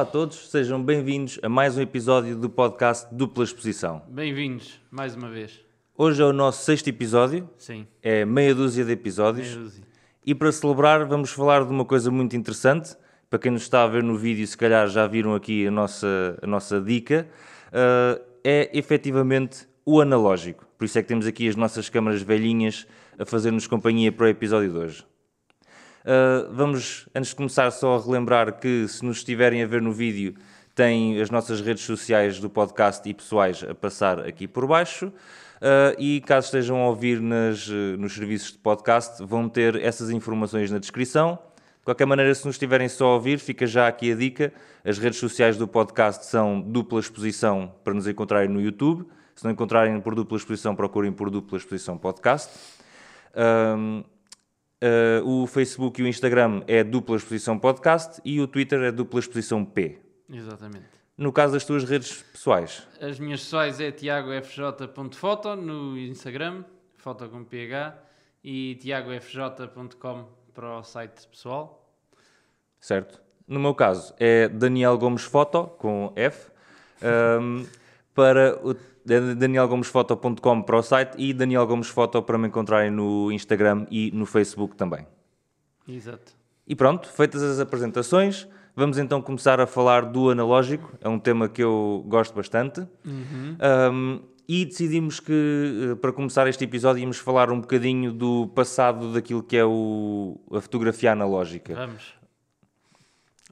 Olá a todos, sejam bem-vindos a mais um episódio do podcast Dupla Exposição. Bem-vindos, mais uma vez. Hoje é o nosso sexto episódio, Sim, é meia dúzia de episódios, meia dúzia. e para celebrar vamos falar de uma coisa muito interessante. Para quem nos está a ver no vídeo, se calhar já viram aqui a nossa, a nossa dica, uh, é efetivamente o analógico. Por isso é que temos aqui as nossas câmaras velhinhas a fazer-nos companhia para o episódio de hoje. Uh, vamos, antes de começar, só relembrar que se nos estiverem a ver no vídeo, tem as nossas redes sociais do podcast e pessoais a passar aqui por baixo. Uh, e caso estejam a ouvir nas, nos serviços de podcast, vão ter essas informações na descrição. De qualquer maneira, se nos estiverem só a ouvir, fica já aqui a dica. As redes sociais do podcast são dupla exposição para nos encontrarem no YouTube. Se não encontrarem por dupla exposição, procurem por dupla exposição podcast. Um, Uh, o Facebook e o Instagram é Dupla Exposição Podcast e o Twitter é Dupla Exposição P. Exatamente. No caso das tuas redes pessoais? As minhas pessoais é tiagofj.foto no Instagram, foto com PH, e tiagofj.com para o site pessoal. Certo. No meu caso é Daniel Gomes Foto, com F, um, para o danielgomesfoto.com para o site e Daniel Gomes Foto para me encontrarem no Instagram e no Facebook também. Exato. E pronto, feitas as apresentações, vamos então começar a falar do analógico. É um tema que eu gosto bastante. Uhum. Um, e decidimos que, para começar este episódio, íamos falar um bocadinho do passado daquilo que é o, a fotografia analógica. Vamos.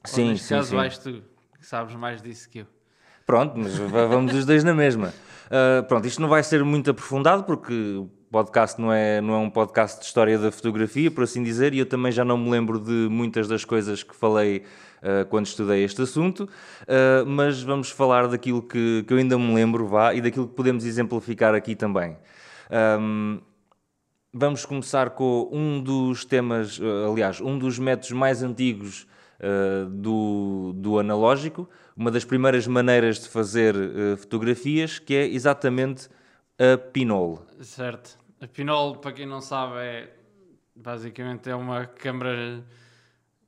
Sim, Ou neste sim, caso sim. vais tu, que sabes mais disso que eu. Pronto, mas va- vamos os dois na mesma. Uh, pronto, isto não vai ser muito aprofundado porque o podcast não é, não é um podcast de história da fotografia, por assim dizer, e eu também já não me lembro de muitas das coisas que falei uh, quando estudei este assunto, uh, mas vamos falar daquilo que, que eu ainda me lembro, vá, e daquilo que podemos exemplificar aqui também. Um, Vamos começar com um dos temas, aliás, um dos métodos mais antigos eh, do, do analógico, uma das primeiras maneiras de fazer eh, fotografias, que é exatamente a pinole. Certo. A Pinol, para quem não sabe, é basicamente é uma câmara,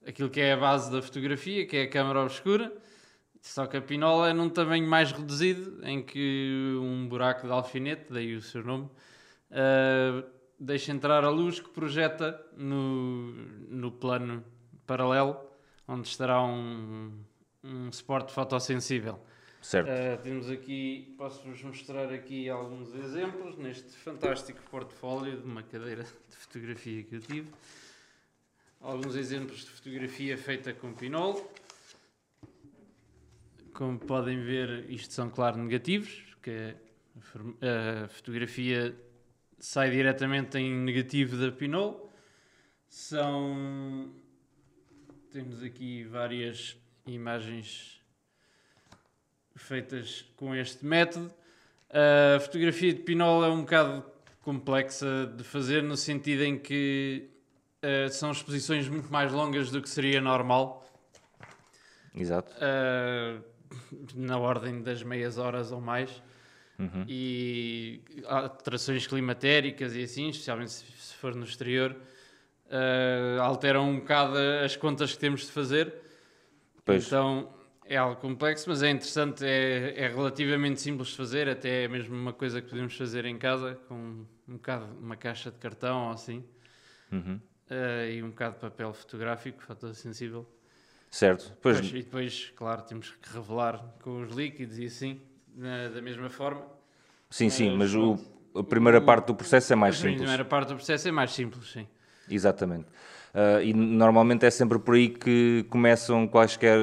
aquilo que é a base da fotografia, que é a câmara obscura. Só que a Pinol é num tamanho mais reduzido, em que um buraco de alfinete, daí o seu nome, ah, deixa entrar a luz que projeta no, no plano paralelo, onde estará um, um suporte fotossensível. Certo. Uh, temos aqui, posso-vos mostrar aqui alguns exemplos neste fantástico portfólio de uma cadeira de fotografia que eu tive. Alguns exemplos de fotografia feita com pinol. Como podem ver, isto são, claro, negativos, que a form- a fotografia sai diretamente em negativo da pinol. São. Temos aqui várias imagens feitas com este método. A fotografia de pinol é um bocado complexa de fazer no sentido em que eh, são exposições muito mais longas do que seria normal, Exato. eh, na ordem das meias horas ou mais. Uhum. E alterações climatéricas e assim, especialmente se for no exterior, eh, alteram um bocado as contas que temos de fazer. Pois. Então é algo complexo, mas é interessante, é, é relativamente simples de fazer, até é mesmo uma coisa que podemos fazer em casa com um bocado uma caixa de cartão ou assim Uhum. eh, e um bocado de papel fotográfico, fotossensível. Certo. Pois, Pois, e depois, claro, temos que revelar com os líquidos e assim, na- da mesma forma. sim, sim, mas mas o, a primeira o- parte do processo é mais a simples. primeira parte do processo é mais simples, sim. Exatamente. Ah, e normalmente é sempre por aí que começam quaisquer,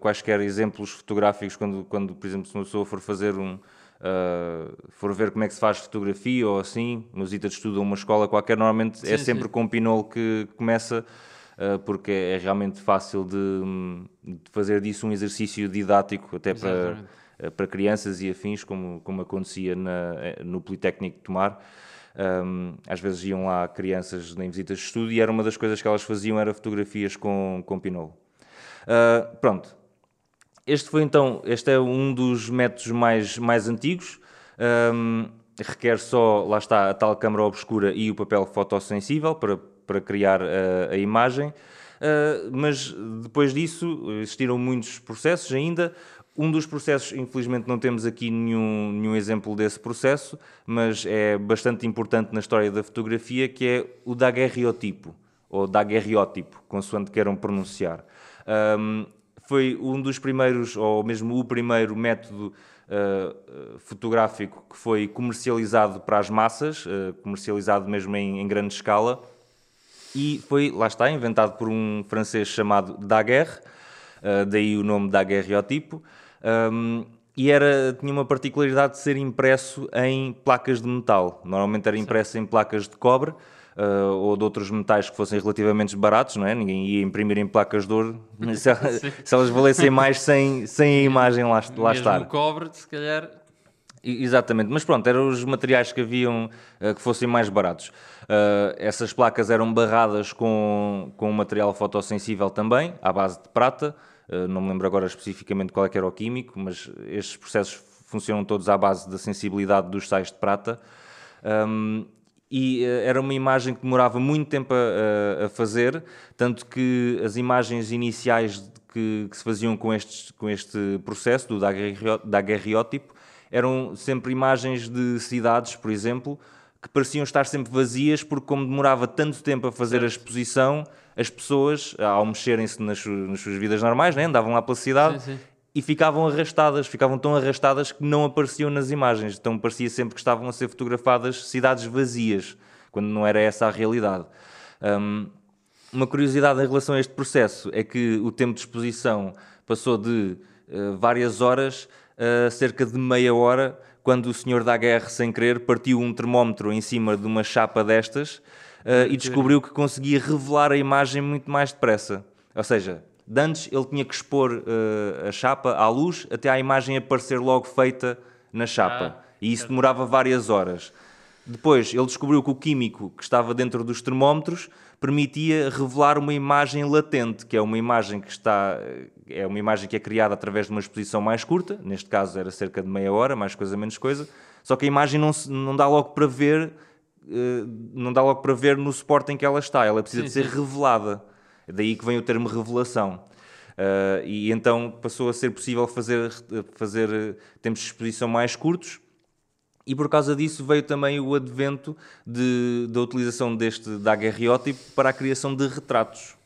quaisquer exemplos fotográficos, quando, quando, por exemplo, se uma pessoa for fazer um. ah, for ver como é que se faz fotografia ou assim, no Zita de Estudo ou uma escola qualquer, normalmente é Sim, sempre sim. com pinol que começa, ah, porque é realmente fácil de, de fazer disso um exercício didático, até para, Exatamente. para crianças e afins, como, como acontecia na, eh, no Politécnico de Tomar. Um, às vezes iam lá crianças em visitas de estudo e era uma das coisas que elas faziam era fotografias com, com pinol. Uh, pronto. Este foi então, este é um dos métodos mais, mais antigos. Um, requer só, lá está, a tal câmara obscura e o papel fotossensível para, para criar a, a imagem. uh, mas depois disso existiram muitos processos ainda. Um dos processos, infelizmente, não temos aqui nenhum, nenhum exemplo desse processo, mas é bastante importante na história da fotografia, que é o daguerreotipo, ou daguerreótipo, consoante queiram pronunciar. Um, foi um dos primeiros, ou mesmo o primeiro método uh, fotográfico que foi comercializado para as massas, uh, comercializado mesmo em, em, grande escala, e foi, lá está, inventado por um francês chamado Daguerre, uh, daí o nome Daguerreotipo, um, e era, tinha uma particularidade de ser impresso em placas de metal. Normalmente era impresso em placas de cobre, uh, ou de outros metais que fossem relativamente baratos, não é? Ninguém ia imprimir em placas de ouro se, se elas valessem mais sem, sem a imagem lá, lá Mesmo estar. o cobre, se calhar... Exatamente, mas pronto, eram os materiais que haviam uh, que fossem mais baratos. Uh, essas placas eram barradas com, com um material fotossensível também, à base de prata. Uh, não me lembro agora especificamente qual é que era o químico, mas estes processos funcionam todos à base da sensibilidade dos sais de prata. Um, e uh, era uma imagem que demorava muito tempo a, a, fazer, tanto que as imagens iniciais que, que, se faziam com, estes, com este processo do daguerreótipo eram sempre imagens de cidades, por exemplo, que pareciam estar sempre vazias, porque como demorava tanto tempo a fazer certo. a exposição, as pessoas, ao mexerem-se nas, nas, suas vidas normais, né, andavam lá pela cidade, sim, sim e ficavam arrastadas, ficavam tão arrastadas que não apareciam nas imagens. Então parecia sempre que estavam a ser fotografadas cidades vazias, quando não era essa a realidade. Um, uma curiosidade em relação a este processo é que o tempo de exposição passou de uh, várias horas a cerca de meia hora, quando o senhor da guerra, sem querer, partiu um termómetro em cima de uma chapa destas uh, e descobriu que conseguia revelar a imagem muito mais depressa. Ou seja, antes ele tinha que expor uh, a chapa à luz até a imagem aparecer logo feita na chapa. Ah, e isso demorava várias horas. Depois ele descobriu que o químico que estava dentro dos termómetros permitia revelar uma imagem latente, que é uma imagem que está é uma imagem que é criada através de uma exposição mais curta, neste caso era cerca de meia hora, mais coisa menos coisa, só que a imagem não, se, não dá logo para ver não dá logo para ver no suporte em que ela está, ela precisa sim, de ser sim. revelada. Daí que vem o termo revelação. Uh, e então passou a ser possível fazer, fazer tempos de exposição mais curtos, e por causa disso veio também o advento de, da utilização deste daguerreótipo para a criação de retratos.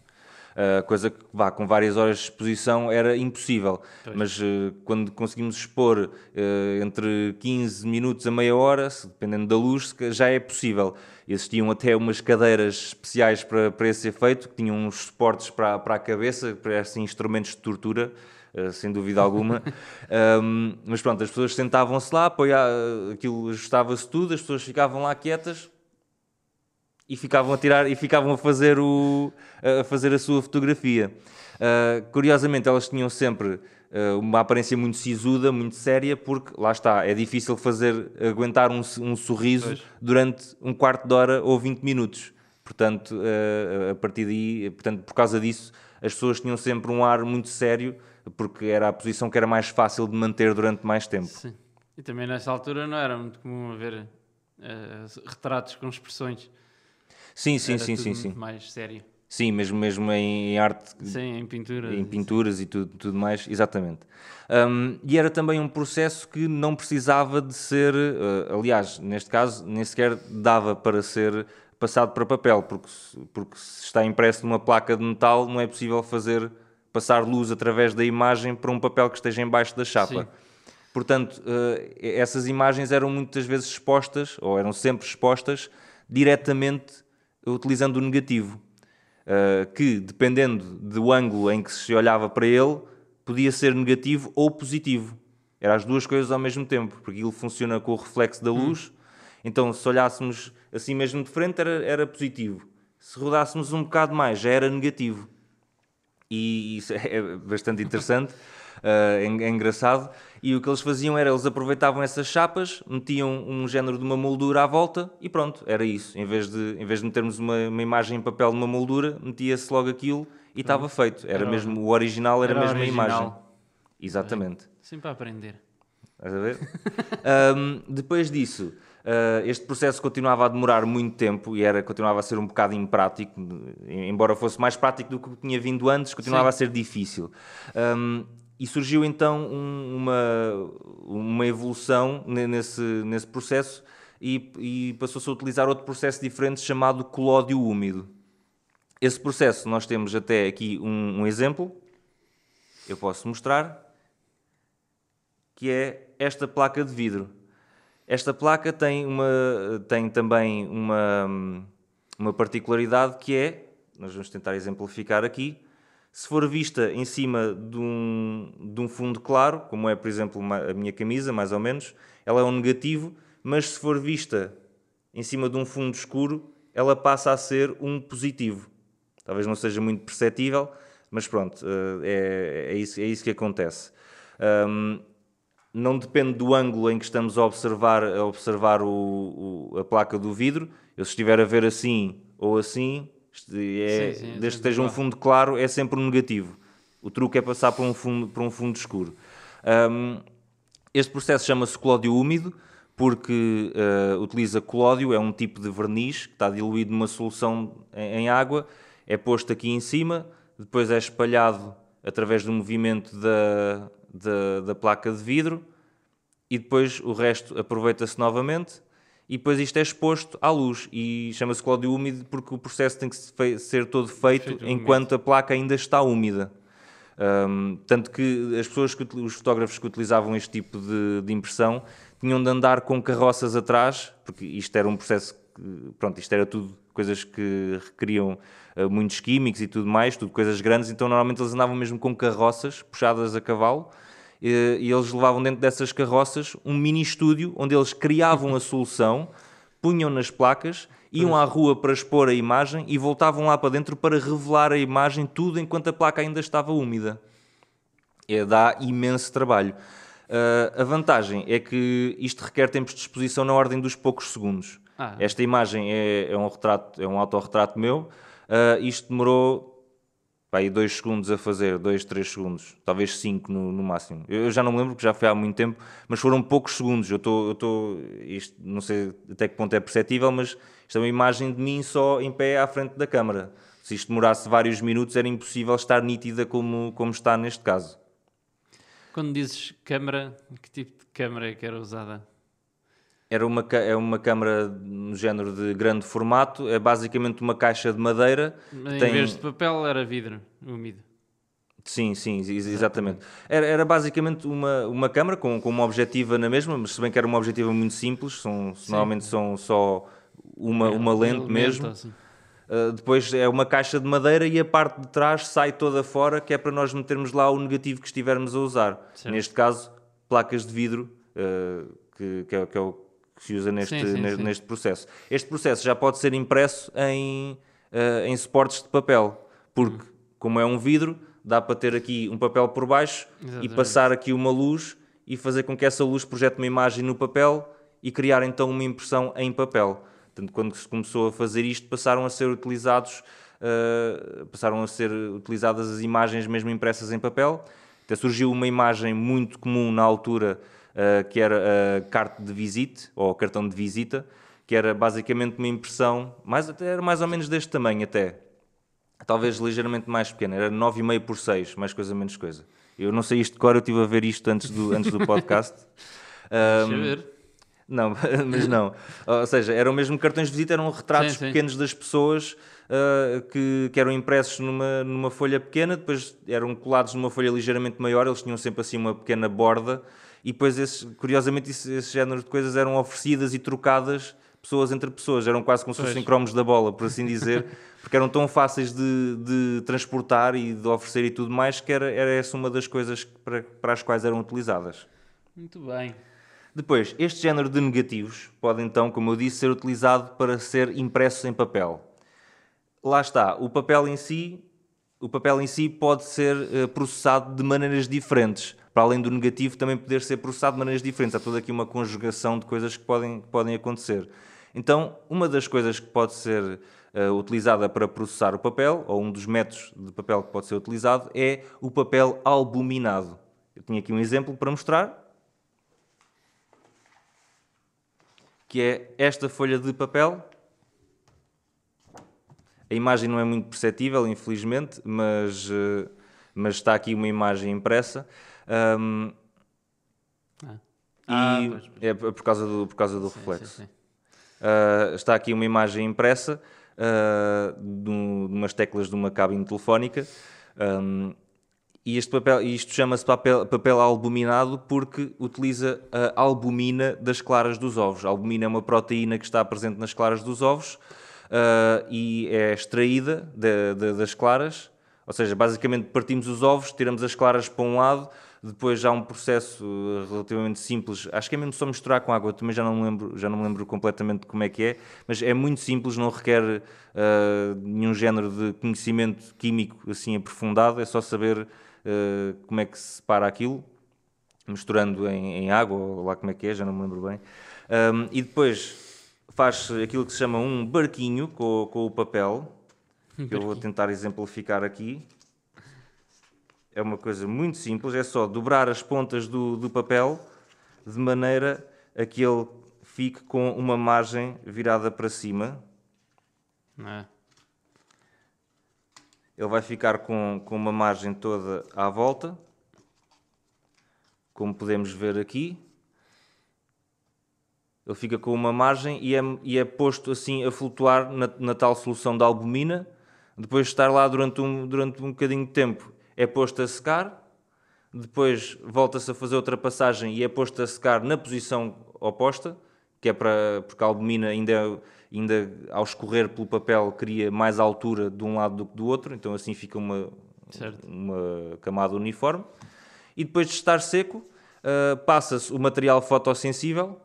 Uh, coisa que vá, com várias horas de exposição era impossível. Pois. Mas uh, quando conseguimos expor uh, entre 15 minutos a meia hora, dependendo da luz, já é possível. Existiam até umas cadeiras especiais para, para esse efeito, que tinham uns suportes para, para a cabeça, para esses instrumentos de tortura. sem dúvida alguma. um, mas pronto, as pessoas sentavam-se lá, apoiar, aquilo ajustava-se tudo, as pessoas ficavam lá quietas, e ficavam a tirar e ficavam a fazer, o, a fazer a sua fotografia. Uh, curiosamente, elas tinham sempre uh, uma aparência muito sisuda, muito séria, porque lá está, é difícil fazer aguentar um, um sorriso pois. durante um quarto de hora ou 20 minutos. Portanto, uh, a partir daí, portanto, por causa disso, as pessoas tinham sempre um ar muito sério, porque era a posição que era mais fácil de manter durante mais tempo. Sim. E também nessa altura não era muito comum haver retratos com expressões. Sim, sim, sim, sim, sim. mais sério. Sim, mesmo, mesmo em arte. Sim, em pinturas. Em pinturas sim. e tudo, tudo mais, exatamente. Um, e era também um processo que não precisava de ser, uh, aliás, neste caso, nem sequer dava para ser passado para papel, porque, porque se está impresso numa placa de metal, não é possível fazer passar luz através da imagem para um papel que esteja embaixo da chapa. Sim. Portanto, uh, essas imagens eram muitas vezes expostas, ou eram sempre expostas, diretamente utilizando o negativo, uh, que dependendo do ângulo em que se olhava para ele, podia ser negativo ou positivo. Eram as duas coisas ao mesmo tempo, porque aquilo funciona com o reflexo da luz. Hum. Então, se olhássemos assim mesmo de frente, era, era positivo. Se rodássemos um bocado mais, já era negativo. E isso é bastante interessante, uh, é, é engraçado. E o que eles faziam era, eles aproveitavam essas chapas, metiam um género de uma moldura à volta e pronto, era isso. Em vez de, em vez de metermos uma, uma imagem em papel numa moldura, metia-se logo aquilo e estava feito. Era, era, mesmo, o original era, era mesmo original. a imagem. Exatamente. É. Sempre a aprender. Estás a ver? um, depois disso, Uh, este processo continuava a demorar muito tempo e era, continuava a ser um bocado imprático, embora fosse mais prático do que tinha vindo antes, continuava Sim. a ser difícil. Um, e surgiu então um, uma, uma evolução nesse, nesse processo e, e passou-se a utilizar outro processo diferente chamado colódio úmido. Esse processo, nós temos até aqui um, um exemplo, eu posso mostrar, que é esta placa de vidro. Esta placa tem, uma, tem também uma, uma particularidade que é, nós vamos tentar exemplificar aqui, se for vista em cima de um, de um fundo claro, como é, por exemplo, uma, a minha camisa, mais ou menos, ela é um negativo, mas se for vista em cima de um fundo escuro, ela passa a ser um positivo. Talvez não seja muito perceptível, mas pronto, eh, é, é, isso, é isso que acontece. Um, não depende do ângulo em que estamos a observar, a, observar o, o, a placa do vidro. Eu, se estiver a ver assim ou assim, é, sim, sim, desde que esteja um fundo claro, é sempre um negativo. O truque é passar para um fundo, para um fundo escuro. Um, este processo chama-se colódio úmido porque uh, utiliza colódio, é um tipo de verniz que está diluído numa solução em, em, água, é posto aqui em cima, depois é espalhado através do movimento da, da, da placa de vidro e depois o resto aproveita-se novamente e depois isto é exposto à luz. E chama-se colódio úmido porque o processo tem que ser todo feito, feito enquanto a placa ainda está úmida. Um, tanto que as pessoas, que, os fotógrafos que utilizavam este tipo de, de, impressão tinham de andar com carroças atrás, porque isto era um processo, que, pronto, isto era tudo coisas que requeriam uh, muitos químicos e tudo mais, tudo coisas grandes, então normalmente eles andavam mesmo com carroças puxadas a cavalo e, e eles levavam dentro dessas carroças um mini estúdio onde eles criavam a solução, punham nas placas, iam à rua para expor a imagem e voltavam lá para dentro para revelar a imagem, tudo enquanto a placa ainda estava úmida. É, dá imenso trabalho. Uh, a vantagem é que isto requer tempos de exposição na ordem dos poucos segundos. Ah. Esta imagem é, é, um retrato, é um autorretrato meu. Uh, isto demorou aí dois segundos a fazer, dois, três segundos, talvez cinco no, no máximo. Eu, já não me lembro, porque já foi há muito tempo, mas foram poucos segundos. Eu estou, isto não sei até que ponto é perceptível, mas isto é uma imagem de mim só em pé à frente da câmara. Se isto demorasse vários minutos, era impossível estar nítida como, como está neste caso. Quando dizes câmara, que tipo de câmara é que era usada? Era uma, é uma câmara no género de grande formato, é basicamente uma caixa de madeira. Em tem... vez de papel era vidro úmido. Sim, sim, exatamente. Era, era basicamente uma, uma câmara com, com uma objetiva na mesma, mas se bem que era uma objetiva muito simples, são, normalmente são só uma, uma lente mesmo. Assim. Uh, depois é uma caixa de madeira e a parte de trás sai toda fora, que é para nós metermos lá o negativo que estivermos a usar. Certo. Neste caso, placas de vidro, uh, que, que, é, que é o que se usa neste, sim, sim, neste, sim. neste, processo. Este processo já pode ser impresso em, uh, em suportes de papel, porque, hum. como é um vidro, dá para ter aqui um papel por baixo Exatamente. e passar aqui uma luz e fazer com que essa luz projete uma imagem no papel e criar então uma impressão em papel. Portanto, quando se começou a fazer isto, passaram a ser utilizados, uh, passaram a ser utilizadas as imagens mesmo impressas em papel. Até surgiu uma imagem muito comum na altura uh, que era a carta de visita, ou cartão de visita, que era basicamente uma impressão, mais, era mais ou menos deste tamanho até, talvez ligeiramente mais pequena, era 9,5 por 6, mais coisa menos coisa. Eu não sei isto de cor, eu estive a ver isto antes do, antes do podcast. um, Deixa ver. Não, mas não. Ou seja, eram mesmo cartões de visita, eram retratos sim, sim. pequenos das pessoas uh, que, que, eram impressos numa, numa folha pequena, depois eram colados numa folha ligeiramente maior, eles tinham sempre assim uma pequena borda e depois, esses, curiosamente, esse, esse género de coisas eram oferecidas e trocadas pessoas entre pessoas, eram quase como se fossem cromos da bola, por assim dizer, porque eram tão fáceis de, de, transportar e de oferecer e tudo mais, que era, era essa uma das coisas para, para as quais eram utilizadas. Muito bem. Depois, este género de negativos pode então, como eu disse, ser utilizado para ser impresso em papel. Lá está, o papel em si, o papel em si pode ser uh, processado de maneiras diferentes para além do negativo, também poder ser processado de maneiras diferentes. Há toda aqui uma conjugação de coisas que podem, podem acontecer. Então, uma das coisas que pode ser uh, utilizada para processar o papel, ou um dos métodos de papel que pode ser utilizado, é o papel albuminado. Eu tinha aqui um exemplo para mostrar, que é esta folha de papel. A imagem não é muito perceptível, infelizmente, mas, uh, mas está aqui uma imagem impressa. Um, ah. Ah, é por causa do, por causa do sim, reflexo. Sim, sim. Uh, está aqui uma imagem impressa uh, de, um, de, umas teclas de uma cabine telefónica. Um, e este papel, isto chama-se papel, papel albuminado porque utiliza a albumina das claras dos ovos. A albumina é uma proteína que está presente nas claras dos ovos uh, e é extraída de, de, das claras. Ou seja, basicamente partimos os ovos, tiramos as claras para um lado, depois há um processo eh, relativamente simples, acho que é mesmo só misturar com água, também já não me lembro, já não me lembro completamente como é que é, mas é muito simples, não requer uh, nenhum género de conhecimento químico assim aprofundado, é só saber uh, como é que se separa aquilo, misturando em, em, água, ou lá como é que é, já não me lembro bem. Um, e depois faz aquilo que se chama um barquinho com, com o papel, que eu vou tentar exemplificar aqui é uma coisa muito simples, é só dobrar as pontas do, do papel de maneira a que ele fique com uma margem virada para cima. É. Ele vai ficar com, com uma margem toda à volta, como podemos ver aqui. Ele fica com uma margem e é, e é posto assim a flutuar na, na tal solução de albumina, depois de estar lá durante um, durante um bocadinho de tempo é posto a secar, depois volta-se a fazer outra passagem e é posto a secar na posição oposta, que é para, porque a albumina ainda, ainda ao escorrer pelo papel cria mais altura de um lado do que do outro, então assim fica uma, uma camada uniforme. E depois de estar seco, uh, passa-se o material fotossensível,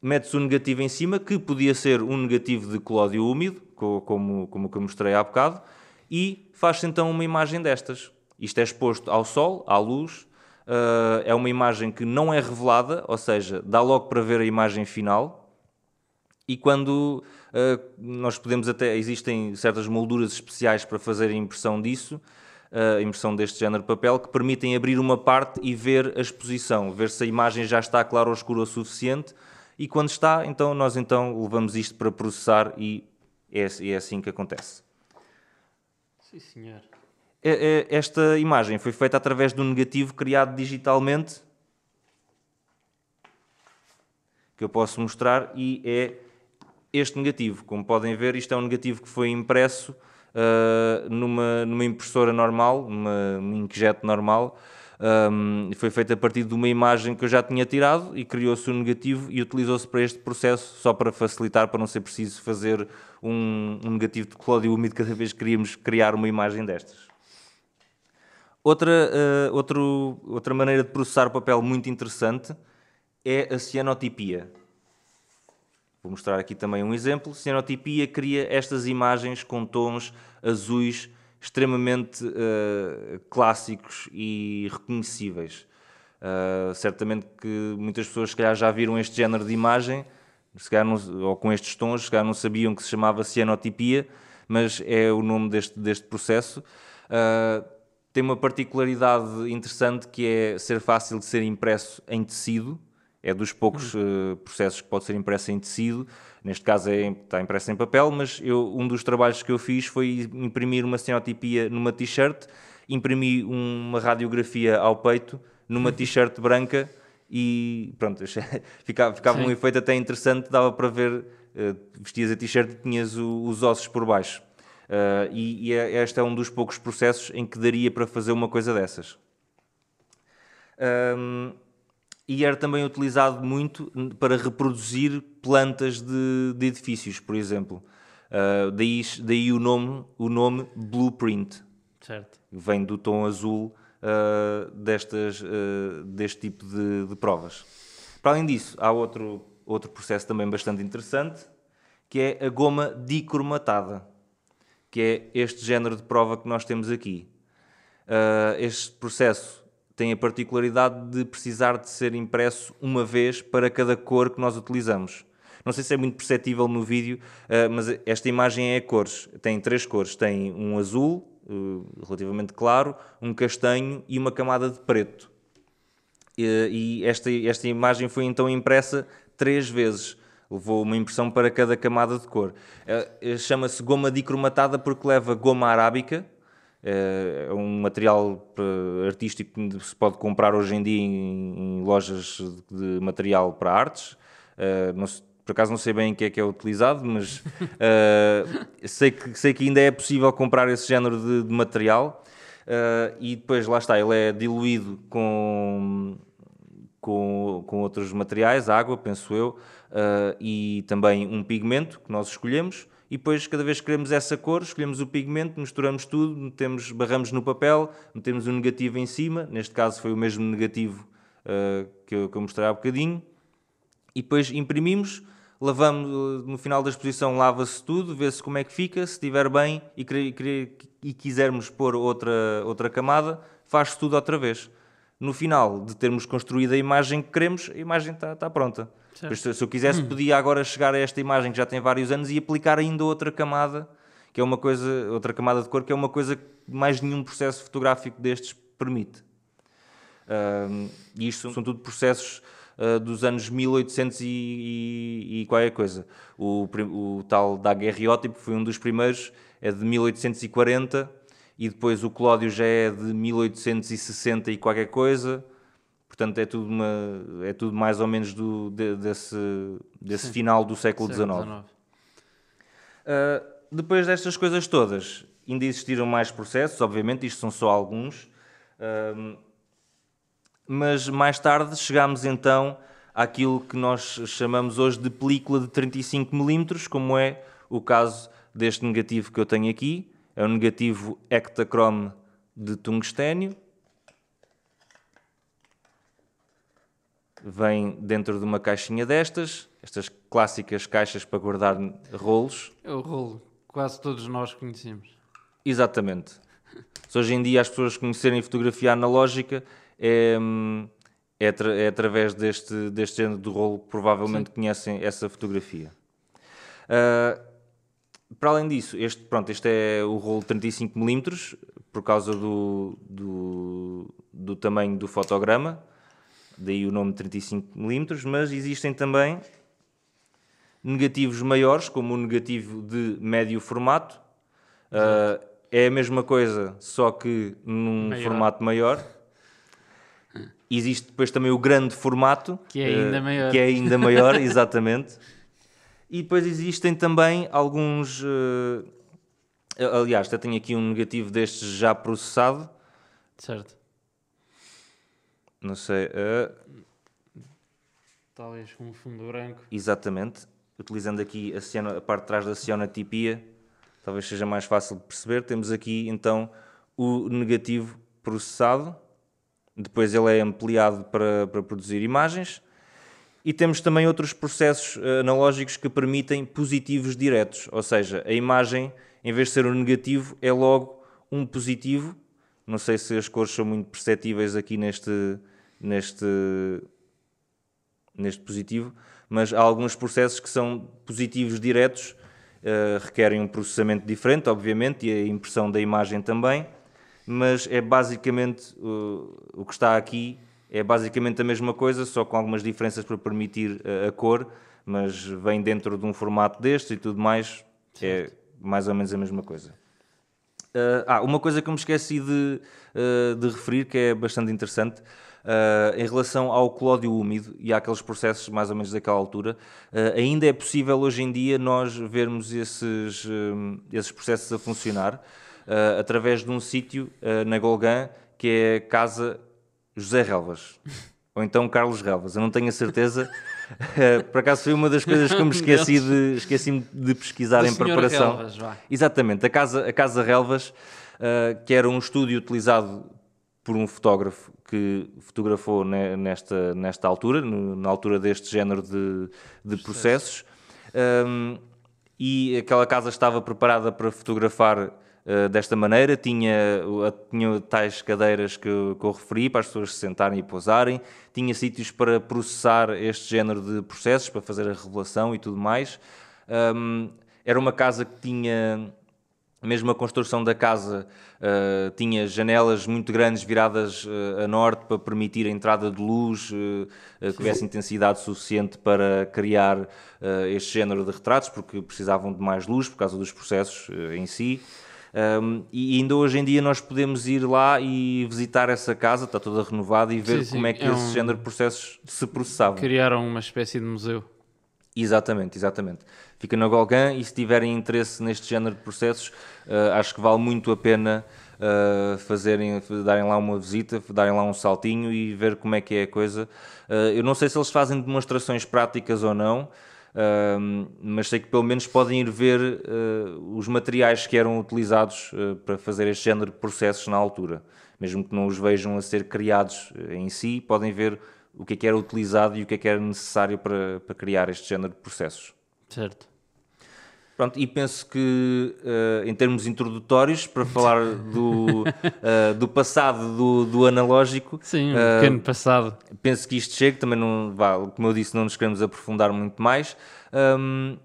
mete-se o negativo em cima, que podia ser um negativo de colódio úmido, como, como que eu mostrei há bocado, e faz-se então uma imagem destas. Isto é exposto ao sol, à luz, uh, é uma imagem que não é revelada, ou seja, dá logo para ver a imagem final. E quando uh, nós podemos até. Existem certas molduras especiais para fazer a impressão disso, uh, a impressão deste género de papel, que permitem abrir uma parte e ver a exposição, ver se a imagem já está clara ou escura o suficiente. E quando está, então nós então levamos isto para processar e é, é assim que acontece. Sim, senhor. É, é, esta imagem foi feita através de um negativo criado digitalmente que eu posso mostrar e é este negativo. Como podem ver, isto é um negativo que foi impresso uh, numa, numa impressora normal, numa, numa inkjet normal. Um, foi feito a partir de uma imagem que eu já tinha tirado e criou-se um negativo e utilizou-se para este processo só para facilitar, para não ser preciso fazer um, um negativo de clódio úmido cada vez que queríamos criar uma imagem destas. Outra, uh, outro, outra maneira de processar papel muito interessante é a cianotipia. Vou mostrar aqui também um exemplo. Cianotipia cria estas imagens com tons azuis extremamente uh, clássicos e reconhecíveis. Uh, certamente que muitas pessoas se calhar já viram este género de imagem, se calhar não, ou com estes tons, se calhar não sabiam que se chamava cianotipia, mas é o nome deste, deste processo. Uh, tem uma particularidade interessante que é ser fácil de ser impresso em tecido. É dos poucos uh, processos que pode ser impresso em tecido. Neste caso é, está impresso em papel, mas eu, um dos trabalhos que eu fiz foi imprimir uma cenotipia numa t-shirt, imprimi uma radiografia ao peito numa t-shirt branca e pronto, ficava, ficava um efeito até interessante, dava para ver, uh, vestias a t-shirt e tinhas o, os ossos por baixo. Uh, e, e é, este é um dos poucos processos em que daria para fazer uma coisa dessas. Um, e era também utilizado muito para reproduzir plantas de, de edifícios, por exemplo. Uh, daí, daí o nome, o nome Blueprint. Certo. Vem do tom azul uh, destas, uh, deste tipo de, de, provas. Para além disso, há outro, outro processo também bastante interessante, que é a goma dicromatada que é este género de prova que nós temos aqui. Uh, este processo tem a particularidade de precisar de ser impresso uma vez para cada cor que nós utilizamos. Não sei se é muito perceptível no vídeo, uh, mas esta imagem é cores. Tem três cores. Tem um azul, uh, relativamente claro, um castanho e uma camada de preto. E esta, esta imagem foi então impressa três vezes. Levou uma impressão para cada camada de cor. Uh, Chama-se goma dicromatada porque leva goma arábica, é um material artístico que se pode comprar hoje em dia em, lojas de material para artes. Por acaso não sei bem em que é que é utilizado, mas sei, que, sei que ainda é possível comprar esse género de, de material. E depois, lá está, ele é diluído com, com, com outros materiais, água, penso eu, uh, e também um pigmento que nós escolhemos. E depois, cada vez que queremos essa cor, escolhemos o pigmento, misturamos tudo, metemos, barramos no papel, metemos um negativo em cima. Neste caso, foi o mesmo negativo uh, que, eu, que eu mostrei há bocadinho. E depois imprimimos lavamos, no final da exposição lava-se tudo, vê-se como é que fica, se estiver bem e, e quisermos pôr outra, outra camada, faz-se tudo outra vez. No final de termos construído a imagem que queremos, a imagem está, está pronta. Se eu quisesse, hum. podia agora chegar a esta imagem que já tem vários anos e aplicar ainda outra camada, que é uma coisa, outra camada de cor, que é uma coisa que mais nenhum processo fotográfico destes permite. Uh, e isto são tudo processos uh, dos anos 1800 e, e, e qualquer coisa. O, o tal daguerreótipo foi um dos primeiros, é de 1840, e depois o Clódio já é de 1860 e qualquer coisa. Portanto, é tudo, uma, é tudo mais ou menos do, de, desse, desse final do século XIX. Uh, ah, depois destas coisas todas, ainda existiram mais processos, obviamente, isto são só alguns. Uh, mas mais tarde chegámos então àquilo que nós chamamos hoje de película de 35mm, como é o caso deste negativo que eu tenho aqui. É um negativo Ektachrome de tungstênio. Vem dentro de uma caixinha destas, estas clássicas caixas para guardar rolos. É o rolo, quase todos nós conhecemos. Exatamente. Se hoje em dia as pessoas conhecerem fotografia analógica, é, é, é através deste, deste género de rolo que provavelmente Sim. conhecem essa fotografia. Uh, para além disso, este, pronto, este é o rolo 35mm, por causa do, do, do tamanho do fotograma, daí o nome 35mm, mas existem também negativos maiores, como o negativo de médio formato. Uh, é a mesma coisa, só que num maior. formato maior. Existe depois também o grande formato, que é ainda uh, maior. Que é ainda maior, exatamente. E depois existem também alguns. Uh, aliás, até tenho aqui um negativo destes já processado. Certo. Não sei. Uh, Talvez com um fundo branco. Exatamente. Utilizando aqui a, ciano, a parte de trás da cionotipia, talvez seja mais fácil de perceber. Temos aqui então o negativo processado depois ele é ampliado para, para produzir imagens. E temos também outros processos eh, analógicos que permitem positivos diretos, ou seja, a imagem, em vez de ser um negativo, é logo um positivo. Não sei se as cores são muito perceptíveis aqui neste, neste, neste positivo, mas há alguns processos que são positivos diretos, uh, requerem um processamento diferente, obviamente, e a impressão da imagem também mas é basicamente uh, o que está aqui é basicamente a mesma coisa, só com algumas diferenças para permitir a, a cor, mas vem dentro de um formato deste e tudo mais, é mais ou menos a mesma coisa. Uh, ah, uma coisa que eu me esqueci de, de referir, que é bastante interessante, uh, em relação ao clódio úmido e àqueles processos mais ou menos daquela altura, ainda é possível hoje em dia nós vermos esses, esses processos a funcionar uh, através de um sítio uh, na Golgã que é Casa José Relvas. Ou então Carlos Relvas, eu não tenho a certeza. Uh, por acaso foi uma das coisas que eu me esqueci de, esqueci de pesquisar Do em preparação. Relvas, Exatamente, a Casa, a Casa Relvas, uh, que era um estúdio utilizado por um fotógrafo que fotografou nesta, nesta altura, na altura deste género de, de processos. Um, e aquela casa estava preparada para fotografar eh, desta maneira, tinha, tinha tais cadeiras que, que eu referi para as pessoas se sentarem e pousarem, tinha sítios para processar este género de processos, para fazer a revelação e tudo mais. Um, era uma casa que tinha mesmo a construção da casa uh, tinha janelas muito grandes viradas uh, a norte para permitir a entrada de luz, uh, que tivesse intensidade suficiente para criar este género de retratos, porque precisavam de mais luz por causa dos processos em si. Um, e ainda hoje em dia nós podemos ir lá e visitar essa casa, está toda renovada, e ver sim, como sim. é que é esse um... género de processos se processavam. Criaram uma espécie de museu. Exatamente, exatamente. Fica na Golgan e se tiverem interesse neste género de processos, uh, acho que vale muito a pena uh, fazerem, darem lá uma visita, darem lá um saltinho e ver como é que é a coisa. Uh, eu não sei se eles fazem demonstrações práticas ou não, Uh, mas sei que pelo menos podem ir ver os materiais que eram utilizados para fazer este género de processos na altura. Mesmo que não os vejam a ser criados em si, podem ver o que é que era utilizado e o que é que era necessário para, para criar este género de processos. Certo. Pronto, e penso que uh, em termos introdutórios, para falar do, uh, do passado do, do analógico. Sim, um uh, pequeno passado. Penso que isto chega, também não, vá, como eu disse, não nos queremos aprofundar muito mais. Um,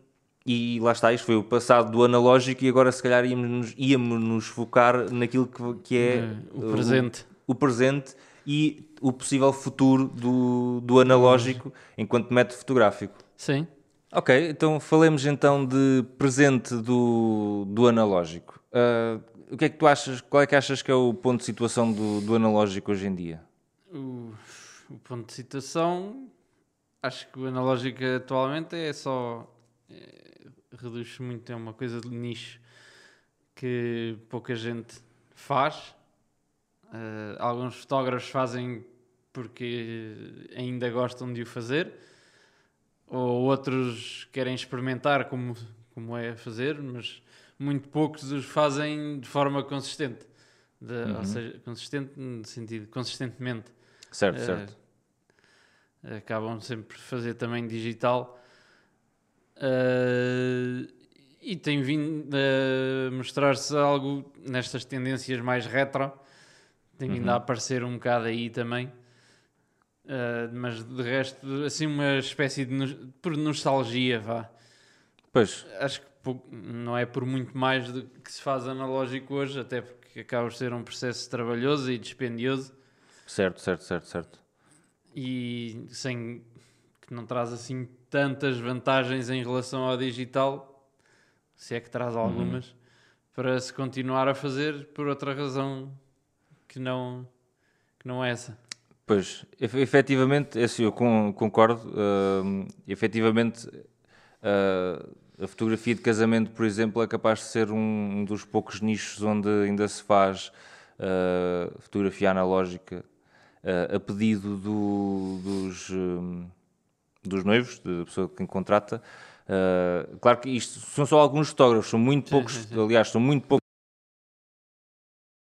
e lá está, isto foi o passado do analógico, e agora se calhar íamos, íamos nos focar naquilo que, que é o presente. O, o, presente e o possível futuro do, do analógico enquanto método fotográfico. Sim. Ok, então falemos então de presente do, do analógico. Uh, o que é que tu achas, qual é que achas que é o ponto de situação do, do analógico hoje em dia? O, o ponto de situação, acho que o analógico atualmente é só, é, reduz-se muito, é uma coisa de nicho que pouca gente faz. Uh, alguns fotógrafos fazem porque ainda gostam de o fazer ou outros querem experimentar como, como é fazer, mas muito poucos os fazem de forma consistente. De, uhum. Ou seja, consistente no sentido, consistentemente. Certo, uh, certo. Acabam sempre por fazer também digital. Uh, e tem vindo a mostrar-se algo nestas tendências mais retro. Tem vindo uhum. a aparecer um bocado aí também. Uh, mas de resto, assim, uma espécie de por nostalgia, vá. Pois. Acho que não é por muito mais do que se faz analógico hoje, até porque acaba de ser um processo trabalhoso e dispendioso. Certo, certo, certo, certo. E sem que não traz assim tantas vantagens em relação ao digital, se é que traz uhum. algumas, uhum. para se continuar a fazer por outra razão que não, que não é essa. Pois, efetivamente, é assim, eu concordo. Uh, efetivamente, uh, a fotografia de casamento, por exemplo, é capaz de ser um, dos poucos nichos onde ainda se faz uh, fotografia analógica uh, a pedido do, dos, um, dos noivos, da pessoa que contrata. Claro que isto são só alguns fotógrafos, são muito poucos, aliás, são muito poucos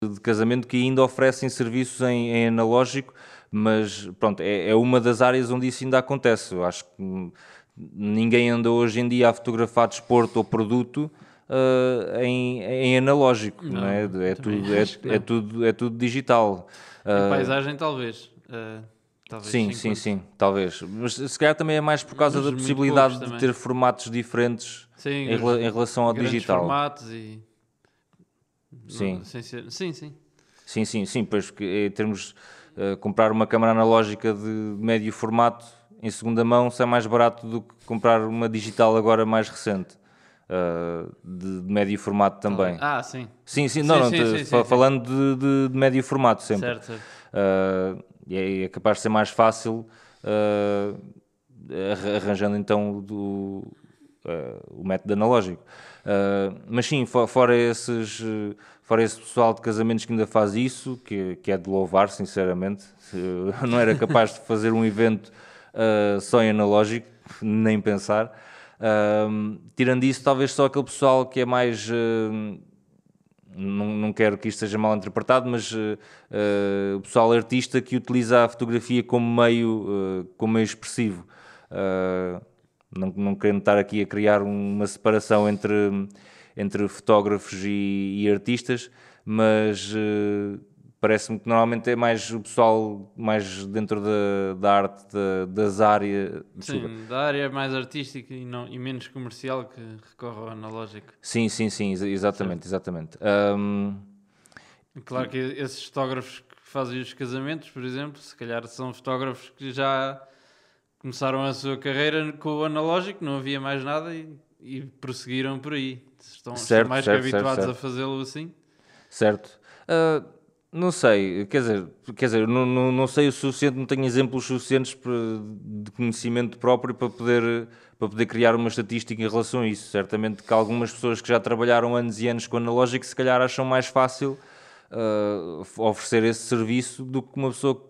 de casamento que ainda oferecem serviços em, em analógico mas pronto, é, é, uma das áreas onde isso ainda acontece. Eu acho que ninguém anda hoje em dia a fotografar desporto ou produto uh, em, em, analógico, não, não é? É tudo, é, é, tudo, é tudo digital. Uh, paisagem, talvez. Uh, talvez sim, sim, sim, talvez. Mas se calhar também é mais por causa mas da possibilidade de ter formatos diferentes sim, em, em, relação ao digital. formatos e. Sim. Não, sim, sim. Sim, sim, sim, pois que em termos eh, comprar uma câmara analógica de médio formato em segunda mão sai mais barato do que comprar uma digital agora mais recente. Uh, de, de, médio formato também. Ah, sim. Sim, sim, não, sim, não, sim, sim, falando de, de, de, médio formato sempre. Certo. Uh, é, é, capaz de ser mais fácil uh, arranjando então do, o método analógico. Mas sim, fora esses Fora esse pessoal de casamentos que ainda faz isso, que, que é de louvar, sinceramente. Não era capaz de fazer um evento uh, só em analógico, nem pensar. Uh, tirando isso, talvez só aquele pessoal que é mais. Não, não quero que isto seja mal interpretado, mas o pessoal artista que utiliza a fotografia como meio, como meio expressivo. Não, não querendo estar aqui a criar uma separação entre entre fotógrafos e, e artistas, mas uh, parece-me que normalmente é mais o pessoal mais dentro da, da arte, da, das áreas. desculpa. Sim, da área mais artística e, não, e menos comercial que recorre ao analógico. Sim, sim, sim, exa- exatamente, exatamente. Ahm, Claro que esses fotógrafos que fazem os casamentos, por exemplo, se calhar são fotógrafos que já começaram a sua carreira com o analógico, não havia mais nada e, e prosseguiram por aí. Estão, estão Certo, mais certo, que habituados certo. a fazê-lo assim. certo. Ah, não sei, quer dizer, quer dizer não, não, não sei o suficiente, não tenho exemplos suficientes de conhecimento próprio para poder, para poder criar uma estatística em relação a isso. Certamente que algumas pessoas que já trabalharam anos e anos com analógico se calhar acham mais fácil ah, oferecer esse serviço do que uma pessoa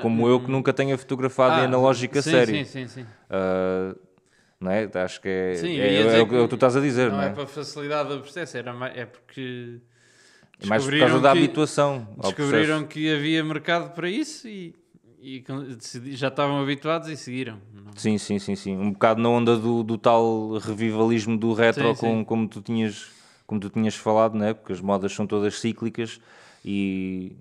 como eu que nunca tenha fotografado em Ah, analógico a sim, sério. Sim, sim, sim. Ah, não é? Acho que é, Sim, é, é dizer o que é que tu estás a dizer, não, não, é? é? para facilidade do processo, era mais, é porque É mais por causa da que- habituação descobriram que havia mercado para isso e, e já estavam habituados e seguiram. Não- Sim, sim, sim, sim. Um bocado na onda do, do tal revivalismo do retro, Sim, sim. com- como, tu tinhas, como tu tinhas falado, né? porque as modas são todas cíclicas e,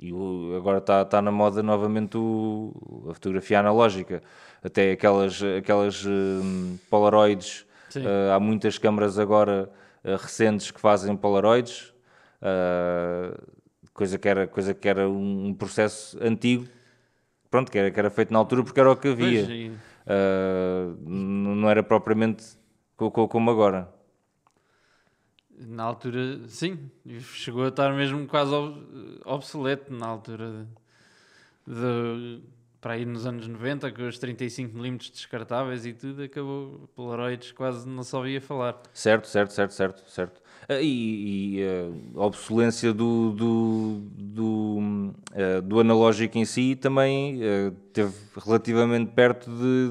e o- agora está tá na moda novamente o- a fotografia analógica. Até aquelas, aquelas hum, Polaroids, ah, há muitas câmaras agora ah, recentes que fazem Polaroids, ah, coisa, que era, coisa que era um processo antigo, pronto, que era, que era feito na altura porque era o que havia. Uh, não era propriamente co- co- como agora. Na altura, sim, chegou a estar mesmo quase ob- obsoleto na altura de, de- para aí nos anos 90, com os 35mm descartáveis e tudo, acabou Polaroids quase não só ouvia falar. Certo, certo, certo, certo, certo. Ah, E, e, ah, a obsolência do, do, do, ah, do analógico em si também esteve relativamente perto de,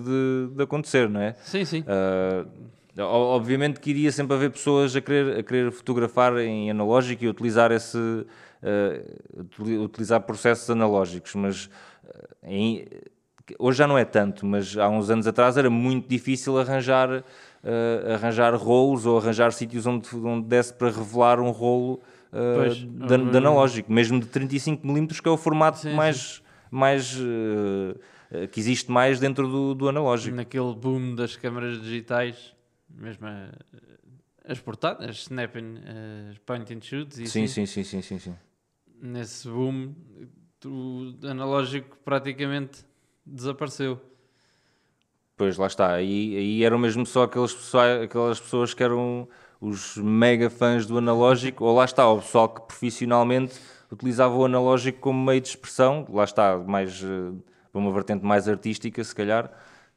de, de acontecer, não é? Sim, sim. O- obviamente que iria sempre haver pessoas a querer, a querer fotografar em analógico e utilizar esse utili- utilizar processos analógicos, mas ah, em- hoje já não é tanto, mas há uns anos atrás era muito difícil arranjar ah, arranjar rolos ou arranjar sítios onde, onde desse para revelar um rolo ah, Pois, de, hum. de analógico, mesmo de 35mm, que é o formato Sim, mais, mais ah, que existe mais dentro do, do analógico. Naquele boom das câmaras digitais, mesmo a- as portadas, as snap and, as point and shoots e Sim, assim, sim, sim, sim, sim, sim. nesse boom o analógico praticamente desapareceu. Pois lá está, aí, aí eram mesmo só aqueles aquelas pessoas que eram os mega fãs do analógico, ou lá está, o pessoal que profissionalmente utilizava o analógico como meio de expressão, lá está, mais eh, para uma vertente mais artística, se calhar,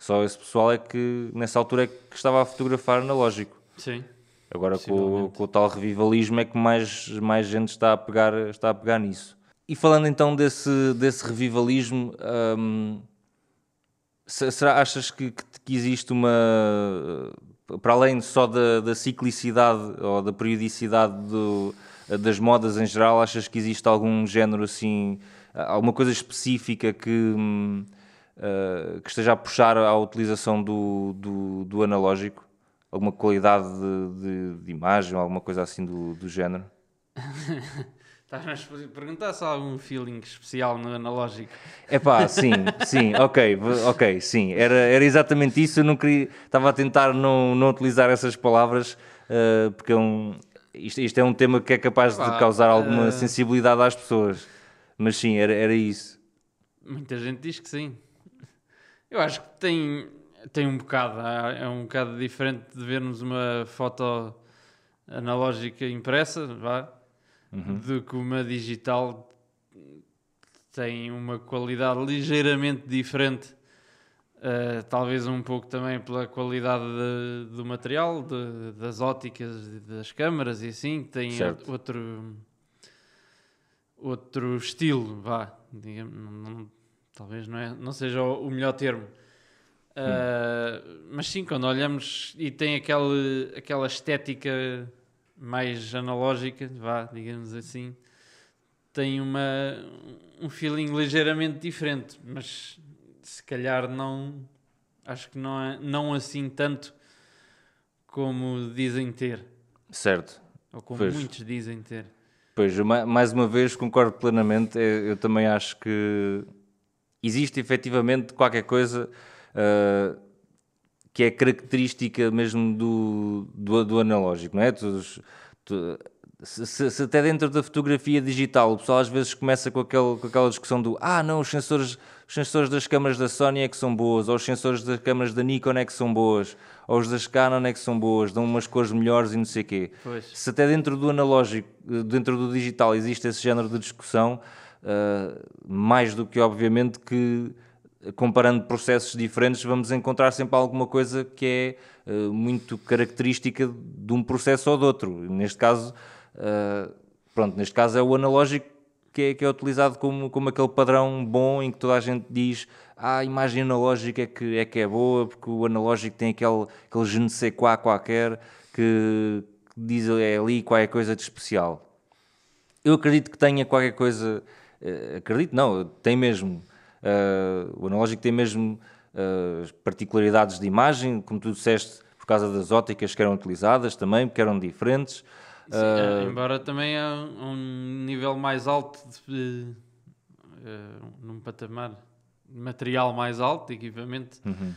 só esse pessoal é que nessa altura é que estava a fotografar analógico. Sim. Agora com, com o tal revivalismo é que mais, mais gente está a pegar, está a pegar nisso. E falando então desse, desse revivalismo, hum, se- será, achas que, que- que existe uma. Para além só da, da ciclicidade ou da periodicidade do- das modas em geral, achas que existe algum género assim, alguma coisa específica que, hum, ah, que esteja a puxar à utilização do, do, do analógico? Alguma qualidade de, de- de imagem, alguma coisa assim do, do género? Estás-me a perguntar se há algum feeling especial no analógico. É pá, sim, sim, ok, ok, sim, era, era exatamente isso. Eu não queria, estava a tentar não, não utilizar essas palavras ah, porque é um, isto, isto é um tema que é capaz de Pá, causar alguma ah. sensibilidade às pessoas. Mas sim, era, era isso. Muita gente diz que sim. Eu acho que tem, tem um bocado, é um bocado diferente de vermos uma foto analógica impressa, vá, do que uma digital tem uma qualidade ligeiramente diferente. Uh, talvez um pouco também pela qualidade de- do material, de- das óticas, e das câmaras e assim, tem Certo. outro outro estilo, vá, digamos, não- talvez não, é, não seja o, o melhor termo. Uh, mas sim, quando olhamos e tem aquele, aquela estética mais analógica, vá, digamos assim, tem uma, um feeling ligeiramente diferente, mas se calhar não, acho que não é não assim tanto como dizem ter, Certo. ou como Pois. muitos dizem ter. Pois, ma- mais uma vez concordo plenamente. Eu também acho que existe efetivamente qualquer coisa ah, que é característica mesmo do, do, do analógico, não é? Tu- tu- se, se- até dentro da fotografia digital o pessoal às vezes começa com, aquele, com aquela discussão do ah, não, os sensores, os sensores das câmaras da Sony é que são boas, ou os sensores das câmaras da Nikon é que são boas, ou os das Canon é que são boas, dão umas cores melhores e não sei o quê. Pois. Se até dentro do analógico, dentro do digital existe esse género de discussão, mais do que obviamente que comparando processos diferentes vamos encontrar sempre alguma coisa que é eh, muito característica de um processo ou de outro. Neste caso, eh, pronto, neste caso é o analógico que é, que é utilizado como, como aquele padrão bom em que toda a gente diz ah, a imagem analógica é que é, que é boa porque o analógico tem aquele, aquele je ne sais quoi qualquer que, que diz é ali qualquer coisa de especial. Eu acredito que tenha qualquer coisa. Eh, acredito, não, tem mesmo. eh, o analógico tem mesmo eh, as particularidades de imagem, como tu disseste, por causa das óticas que eram utilizadas também, que eram diferentes. Sim, é, embora também a um, um nível mais alto, de, eh, num patamar material mais alto, equipamento, Uhum.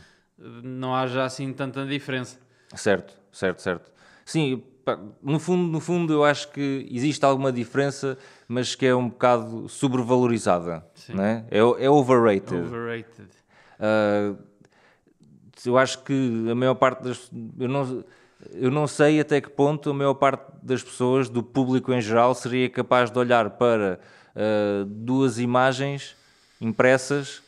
não haja assim tanta diferença. Certo, certo, certo. Sim, pá, no fundo, no fundo eu acho que existe alguma diferença, mas que é um bocado sobrevalorizada. Sim. Não é? É, é overrated. Overrated. Uh, eu acho que a maior parte das. Eu não, eu não sei até que ponto a maior parte das pessoas, do público em geral, seria capaz de olhar para uh, duas imagens impressas,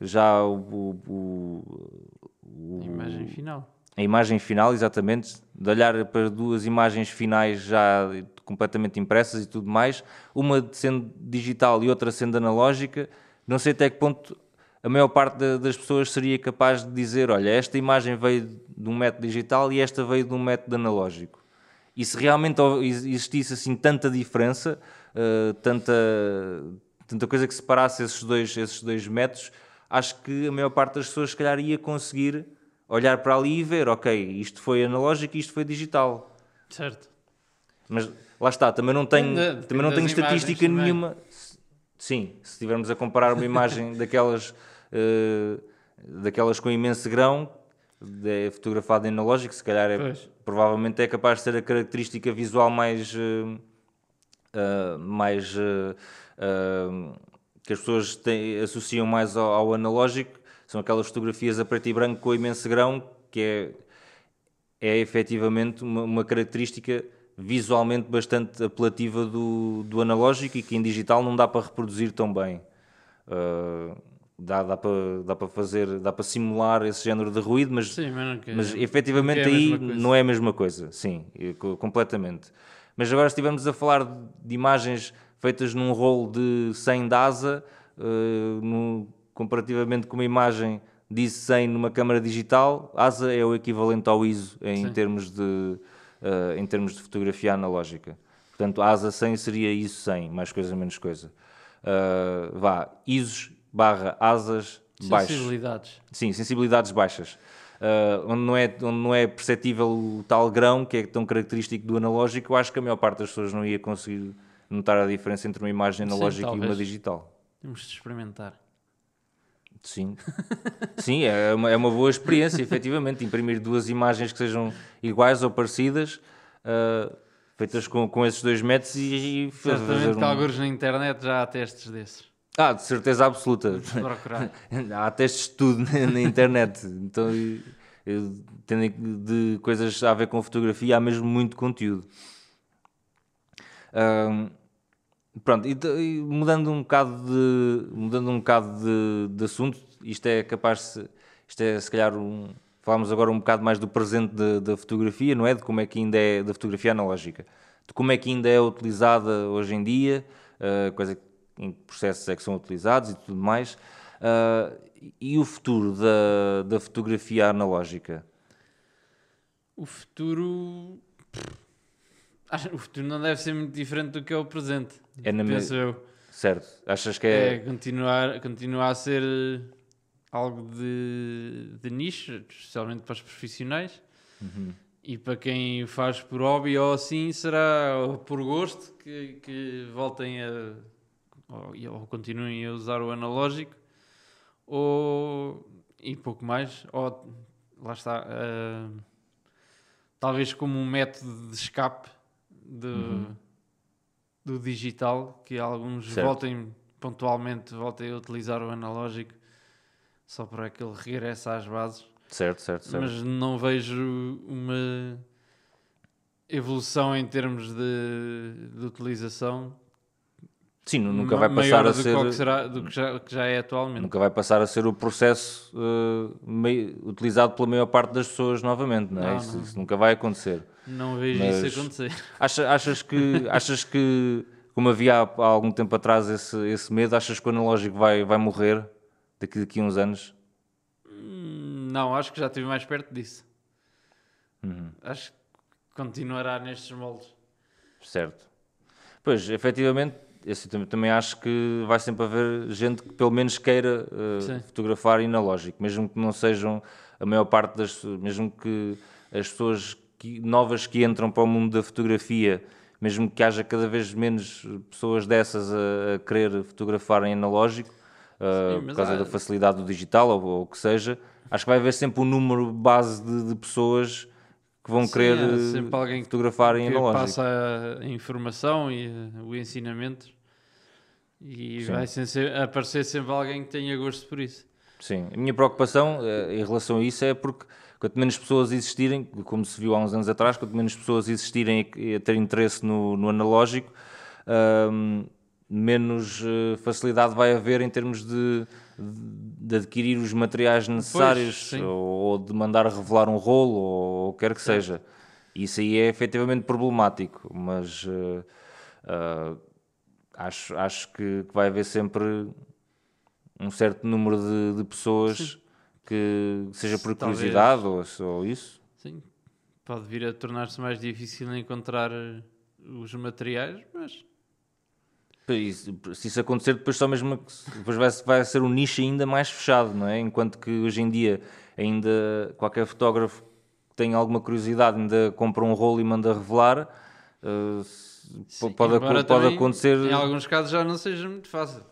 já o, o- o- o- Imagem final. A imagem final, exatamente, de olhar para duas imagens finais já completamente impressas e tudo mais, uma sendo digital e outra sendo analógica, não sei até que ponto a maior parte da- das pessoas seria capaz de dizer, olha, esta imagem veio de um método digital e esta veio de um método analógico. E se realmente existisse assim tanta diferença, eh, tanta, tanta coisa que separasse esses dois, esses dois métodos, acho que a maior parte das pessoas se calhar ia conseguir olhar para ali e ver, ok, isto foi analógico e isto foi digital. Certo. Mas lá está, também não tenho, Depende- também não tenho estatística também. nenhuma. Sim, se estivermos a comparar uma imagem daquelas, eh, daquelas com imenso grão, de, fotografada em analógico, se calhar é, Pois. provavelmente é capaz de ser a característica visual mais, eh, ah, mais que as pessoas têm- associam mais ao, ao analógico, são aquelas fotografias a preto e branco com imenso grão, que é é efetivamente uma, uma característica visualmente bastante apelativa do, do analógico e que em digital não dá para reproduzir tão bem. Uh, dá, dá, para, dá para fazer, dá para simular esse género de ruído, mas, Sim, mas, nunca, mas efetivamente é aí não é a mesma coisa, sim, completamente. Mas agora se estivermos a falar de imagens feitas num rolo de 100 de asa, uh, no- comparativamente com uma imagem de ISO 100 numa câmara digital, ASA é o equivalente ao ISO em Sim. termos de uh, em termos de fotografia analógica. Portanto, ASA 100 seria ISO 100, mais coisa menos coisa. Uh, vá, ISOs barra asas baixos. Sensibilidades. Sim, sensibilidades baixas. Uh, onde, não é, onde não é perceptível o tal grão que é tão característico do analógico, eu acho que a maior parte das pessoas não ia conseguir notar a diferença entre uma imagem Sim, analógica e uma digital. Temos de experimentar. Sim, sim é, uma, é uma boa experiência, efetivamente, imprimir duas imagens que sejam iguais ou parecidas, uh, feitas com, com esses dois métodos e, e Certamente que um- alguns na internet já há testes desses. Ah, de certeza absoluta. Há testes de tudo na internet. Então, eu- tendo de coisas a ver com fotografia, há mesmo muito conteúdo. Ahm, pronto, e, e mudando um bocado de, mudando um bocado de, de assunto, isto é capaz de, isto é se calhar um, falamos agora um bocado mais do presente da- fotografia, não é? De como é que ainda é, da fotografia analógica, de como é que ainda é utilizada hoje em dia, que- em que processos é que são utilizados e tudo mais, Ah, e o futuro da, da fotografia analógica. O futuro. O futuro não deve ser muito diferente do que é o presente. É na me- penso eu. Certo? Achas que É, é, continuar, continuar a ser eh, algo de, de nicho, especialmente para os profissionais. Uhum. E para quem faz por hobby ou assim, será ou por gosto que, que voltem a. Ou, ou continuem a usar o analógico, ou. e pouco mais. Ou. lá está. uh, talvez como um método de escape do, do digital, que alguns Certo. voltem pontualmente voltem a utilizar o analógico só para que ele regresse às bases Certo, certo, certo. mas não vejo uma evolução em termos de, de utilização Sim, nunca vai passar a ser. que, será, do que já, que já é atualmente. Nunca vai passar a ser o processo eh, mei- utilizado pela maior parte das pessoas novamente, não é? Não, isso, não. isso nunca vai acontecer. Não vejo Mas- isso acontecer. Acha- achas, que, achas que, como havia há, há algum tempo atrás esse, esse medo, achas que o analógico vai, vai morrer daqui, daqui a uns anos? Hum, Não, acho que já estive mais perto disso. Uhum. Acho que continuará nestes moldes. Certo. Pois, efetivamente, esse também, também acho que vai sempre haver gente que pelo menos queira Sim. fotografar analógico, mesmo que não sejam a maior parte das mesmo que as pessoas que- novas que entram para o mundo da fotografia, mesmo que haja cada vez menos pessoas dessas a, a querer fotografar em analógico, Sim, por mas causa há- da facilidade do digital ou, ou o que seja, acho que vai haver sempre um número base de, de pessoas que vão Sim, querer sempre alguém fotografar em que analógico. passa a informação e o ensinamento e Sim. vai sempre aparecer sempre alguém que tenha gosto por isso. Sim, a minha preocupação eh, em relação a isso é porque quanto menos pessoas existirem, como se viu há uns anos atrás, quanto menos pessoas existirem e a ter interesse no, no analógico, menos eh, facilidade vai haver em termos de, de adquirir os materiais necessários sim. ou, de mandar revelar um rolo ou o que quer que seja. Isso aí é efetivamente problemático, mas eh, ah, acho, acho que, vai haver sempre um certo número de, de pessoas que seja por Talvez. curiosidade ou, ou isso. Sim, pode vir a tornar-se mais difícil encontrar uh, os materiais, mas Isso- se isso acontecer, depois só mesmo depois vai, vai ser um nicho ainda mais fechado, não é? Enquanto que hoje em dia ainda qualquer fotógrafo que tenha alguma curiosidade ainda compra um rolo e manda revelar. eh, se- sim, pode, pode também, acontecer. Em alguns casos já não seja muito fácil.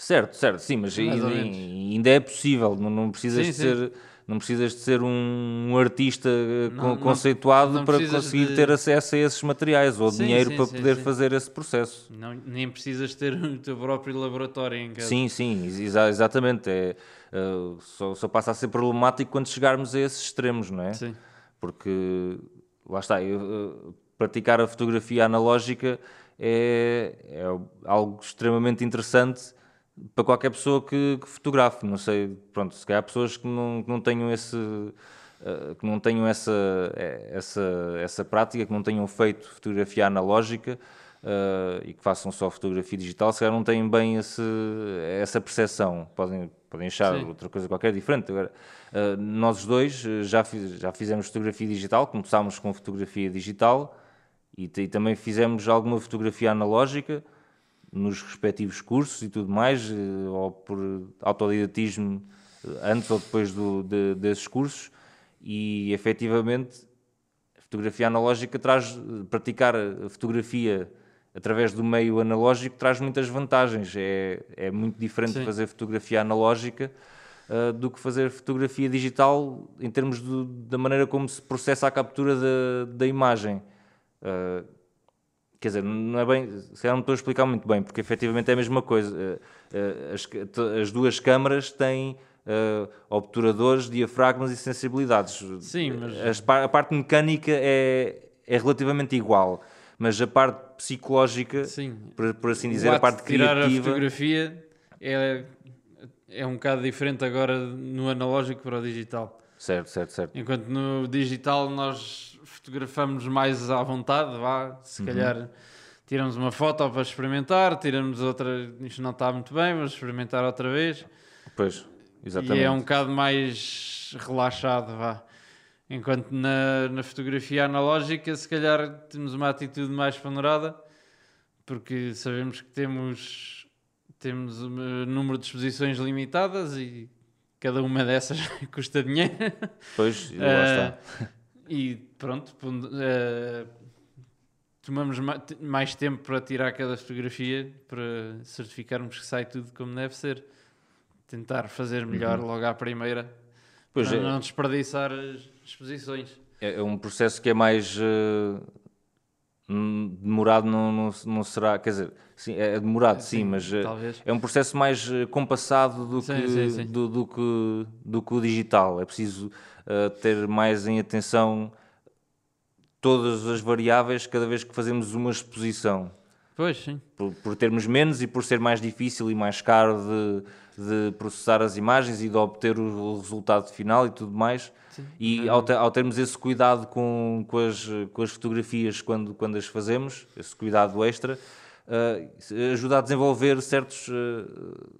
Certo, certo, sim, mas ainda, ainda é possível, não, não precisas Sim, de sim. ser não precisas de ser um, artista eh, Não- con- não- conceituado não para conseguir de- ter acesso a esses materiais ou Sim, dinheiro para poder fazer esse processo. Não, nem precisas ter o teu próprio laboratório em casa. Sim, sim, exa- exatamente. É, eh, só, só passa a ser problemático quando chegarmos a esses extremos, não é? Sim. Porque lá está, eu, eh, praticar a fotografia analógica é, é algo extremamente interessante para qualquer pessoa que, que fotografe. Não sei, pronto, se calhar pessoas que não, que não tenham esse eh, que não tenham essa, eh, essa, essa prática, que não tenham feito fotografia analógica eh, e que façam só fotografia digital, se calhar não têm bem esse, essa percepção. Podem, podem achar Sim. outra coisa qualquer diferente. Agora, eh, nós os dois já, fiz- já fizemos fotografia digital, começámos com fotografia digital e, e também fizemos alguma fotografia analógica nos respectivos cursos e tudo mais, eh, ou por autodidatismo eh, antes ou depois do, de- desses cursos, e efetivamente a fotografia analógica traz, eh, praticar a fotografia através do meio analógico traz muitas vantagens, é, é muito diferente Sim. fazer fotografia analógica eh, do que fazer fotografia digital em termos do- da maneira como se processa a captura da, da imagem. Eh, Quer dizer, não é bem, se calhar não estou a explicar muito bem, porque efetivamente é a mesma coisa. Eh, eh, As, as duas câmaras têm eh, obturadores, diafragmas e sensibilidades. Sim, mas- As pa- a parte mecânica é, é relativamente igual, mas a parte psicológica, Sim. por, por assim dizer, a parte de tirar a criativa. fotografia é, é um bocado diferente agora no analógico para o digital. Certo, certo, certo. Enquanto no digital nós fotografamos mais à vontade, vá, se calhar tiramos uma foto para experimentar, tiramos outra, isto não está muito bem, vamos experimentar outra vez. Pois, exatamente. E é um bocado mais relaxado, vá. Enquanto na, na fotografia analógica, se calhar temos uma atitude mais ponderada, porque sabemos que temos, temos um número de exposições limitadas e cada uma dessas custa dinheiro. Pois, lá Eh, está. E pronto, uh, tomamos mais tempo para tirar cada fotografia para certificarmos que sai tudo como deve ser. Tentar fazer melhor uhum. logo à primeira pois para é. não desperdiçar as exposições. É, é um processo que é mais uh, demorado, não, não, não, será, quer dizer, sim, é demorado sim, sim mas uh, é um processo mais uh, compassado do, sim, que, do, do, que, do que o digital. É preciso ter mais em atenção todas as variáveis cada vez que fazemos uma exposição. Pois, sim. Por, por termos menos e por ser mais difícil e mais caro de, de processar as imagens e de obter o resultado final e tudo mais. Sim. E ao, te, ao, termos esse cuidado com, com, as, com as fotografias quando, quando as fazemos, esse cuidado extra, uh, ajuda a desenvolver certos, uh,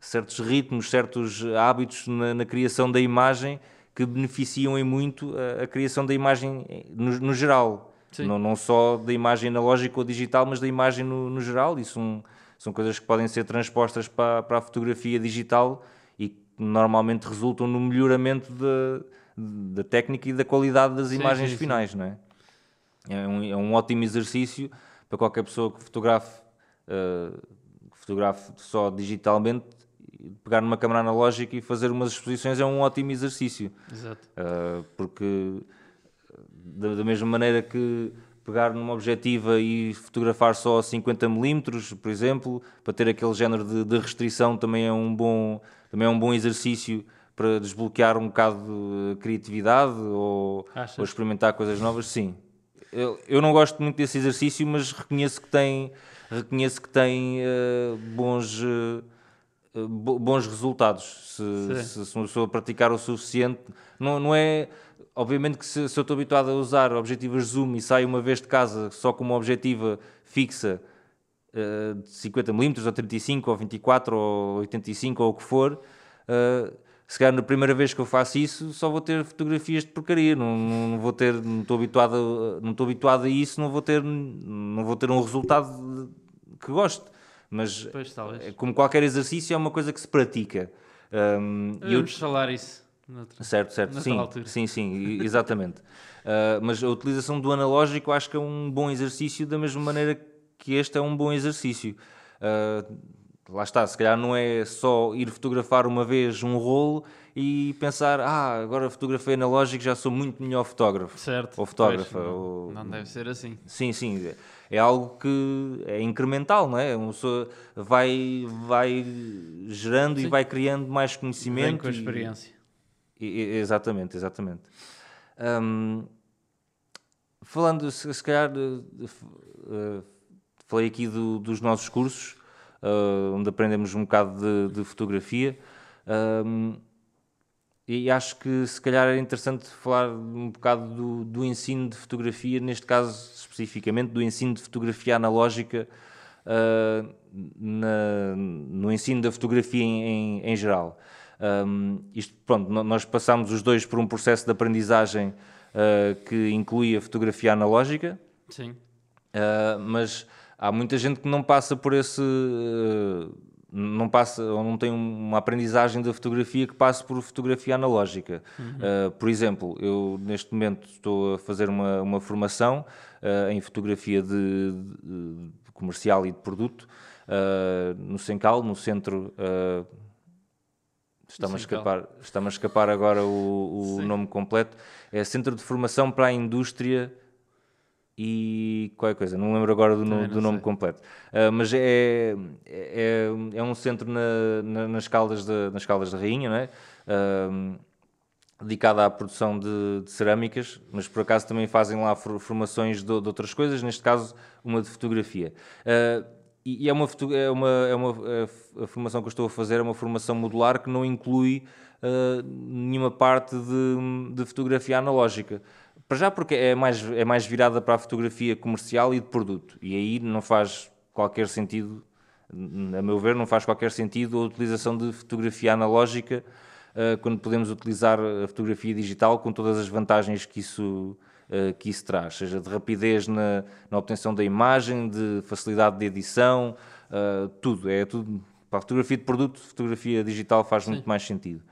certos ritmos, certos hábitos na, na criação da imagem que beneficiam em muito a, a criação da imagem no, no geral. Não, não, só da imagem analógica ou digital, mas da imagem no, no geral. E são, são coisas que podem ser transpostas para, para a fotografia digital e que normalmente resultam no melhoramento da, da técnica e da qualidade das sim, imagens sim, finais. Não é? É, um, é um ótimo exercício para qualquer pessoa que fotografe, uh, que fotografe só digitalmente pegar numa câmera analógica e fazer umas exposições é um ótimo exercício. Exato. Uh, porque da, da, mesma maneira que pegar numa objetiva e fotografar só 50mm, por exemplo, para ter aquele género de, de, restrição também é um bom, também é um bom exercício para desbloquear um bocado de criatividade ou, ou experimentar coisas novas, sim. Eu, eu, não gosto muito desse exercício, mas reconheço que tem, reconheço que tem uh, bons... Uh, bons resultados se, se, se uma pessoa praticar o suficiente. Não, não é. Obviamente que se, se eu estou habituado a usar objetivas zoom e saio uma vez de casa só com uma objetiva fixa uh, de 50mm, ou 35, ou 24, ou 85, ou o que for, uh, se calhar na primeira vez que eu faço isso só vou ter fotografias de porcaria, não, não vou ter, não estou habituado, a, não estou habituado a isso, não vou ter, não vou ter um resultado que gosto. Mas, pois, eh, como qualquer exercício, é uma coisa que se pratica. Um, Vamos eu... falar isso. Noutra, certo, certo, sim, altura. sim, sim, exatamente. uh, mas a utilização do analógico acho que é um bom exercício, da mesma maneira que este é um bom exercício. Uh, lá está, se calhar não é só ir fotografar uma vez um rolo e pensar, ah, agora fotografei analógico, já sou muito melhor fotógrafo. Certo. Ou fotógrafa. Pois, não, ou... não deve ser assim. Sim, sim é algo que é incremental, não é? Uma pessoa vai, vai gerando Sim. e vai criando mais conhecimento. Vem com a experiência. E, e, exatamente, exatamente. Um, falando, se, se calhar, uh, falei aqui do, dos nossos cursos, uh, onde aprendemos um bocado de, de fotografia. Um, e acho que se calhar é interessante falar um bocado do, do, ensino de fotografia, neste caso especificamente do ensino de fotografia analógica uh, na, no ensino da fotografia em, em, geral. Um, isto, pronto, nós passamos os dois por um processo de aprendizagem uh, que inclui a fotografia analógica. Sim. Uh, mas há muita gente que não passa por esse não passa ou não tem uma aprendizagem da fotografia que passe por fotografia analógica. Uhum. Uh, por exemplo, eu neste momento estou a fazer uma, uma formação uh, em fotografia de, de, comercial e de produto uh, no Sencal, no centro. Está-me a, escapar, está a escapar agora o, o nome completo. É Centro de Formação para a Indústria e qualquer coisa, não lembro agora do, no, do nome sei. completo. Uh, mas é, é, é um centro na, na, nas, Caldas de, nas Caldas da Rainha, não é? Uh, dedicado à produção de, de, cerâmicas, mas por acaso também fazem lá formações de, de outras coisas, neste caso uma de fotografia. Uh, e, e é uma, é uma, é uma a formação que eu estou a fazer é uma formação modular que não inclui nenhuma parte de, de fotografia analógica. Para já porque é mais, é mais virada para a fotografia comercial e de produto. E aí não faz qualquer sentido, a meu ver, não faz qualquer sentido a utilização de fotografia analógica uh, quando podemos utilizar a fotografia digital com todas as vantagens que isso, uh, que isso traz, seja de rapidez na, na obtenção da imagem, de facilidade de edição, uh, tudo. É tudo. Para a fotografia de produto, fotografia digital faz Sim. muito mais sentido.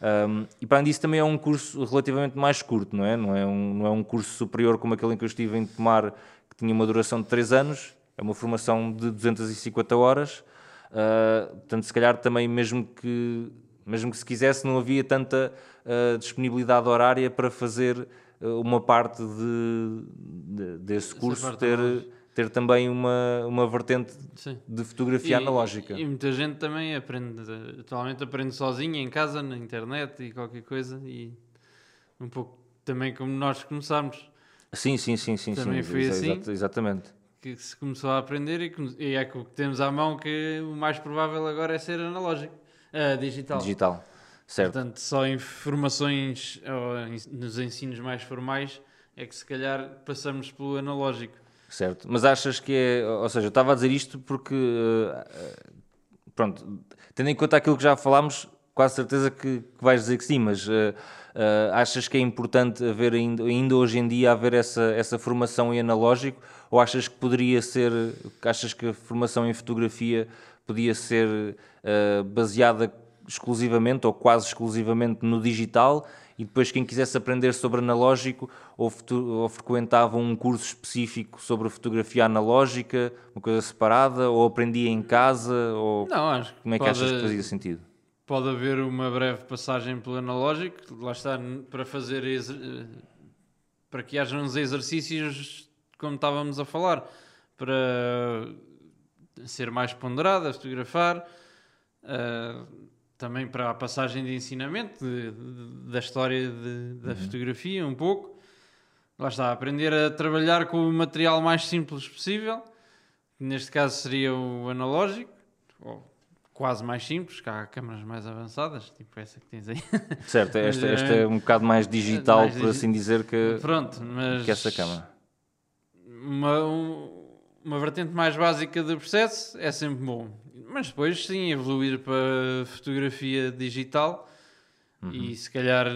Um, e para além disso também é um curso relativamente mais curto, não é? Não é um, não é um curso superior como aquele em que eu estive em Tomar, que tinha uma duração de 3 anos, é uma formação de 250 horas, uh, portanto se calhar também mesmo que, mesmo que se quisesse não havia tanta uh, disponibilidade horária para fazer uh, uma parte de, de desse curso ter ter também uma, uma vertente Sim. de fotografia e, analógica. E muita gente também aprende, atualmente aprende sozinha em casa, na internet e qualquer coisa, e um pouco também como nós começámos. Sim, sim, sim, sim. Também sim, foi assim. exatamente. Que se começou a aprender e, e é o que temos à mão que o mais provável agora é ser analógico, uh, digital. Digital, certo. Portanto, só em formações, ou nos ensinos mais formais, é que se calhar passamos pelo analógico. Certo, mas achas que é. Ou seja, eu estava a dizer isto porque. Uh, pronto, tendo em conta aquilo que já falámos, quase certeza que, que vais dizer que sim, mas uh, achas que é importante haver ainda, ainda, hoje em dia haver essa, essa formação em analógico ou achas que poderia ser, achas que a formação em fotografia podia ser uh, baseada exclusivamente ou quase exclusivamente no digital e depois quem quisesse aprender sobre analógico ou, ou, frequentava um curso específico sobre fotografia analógica, uma coisa separada, ou aprendia em casa, ou Não, acho como é que pode, achas que fazia sentido? Pode haver uma breve passagem pelo analógico, lá está, para fazer para que haja uns exercícios como estávamos a falar, para ser mais ponderado, a fotografar. Uh, também para a passagem de ensinamento de, de, da história de, da uhum. fotografia, um pouco. Lá está, aprender a trabalhar com o material mais simples possível, neste caso seria o analógico, ou quase mais simples, que há câmaras mais avançadas, tipo essa que tens aí. Certo, esta, esta é um bocado mais digital, mais por assim dizer, que, Pronto, mas que essa câmara. Uma, uma vertente mais básica do processo é sempre bom. Mas depois sim, evoluir para fotografia digital uhum. e se calhar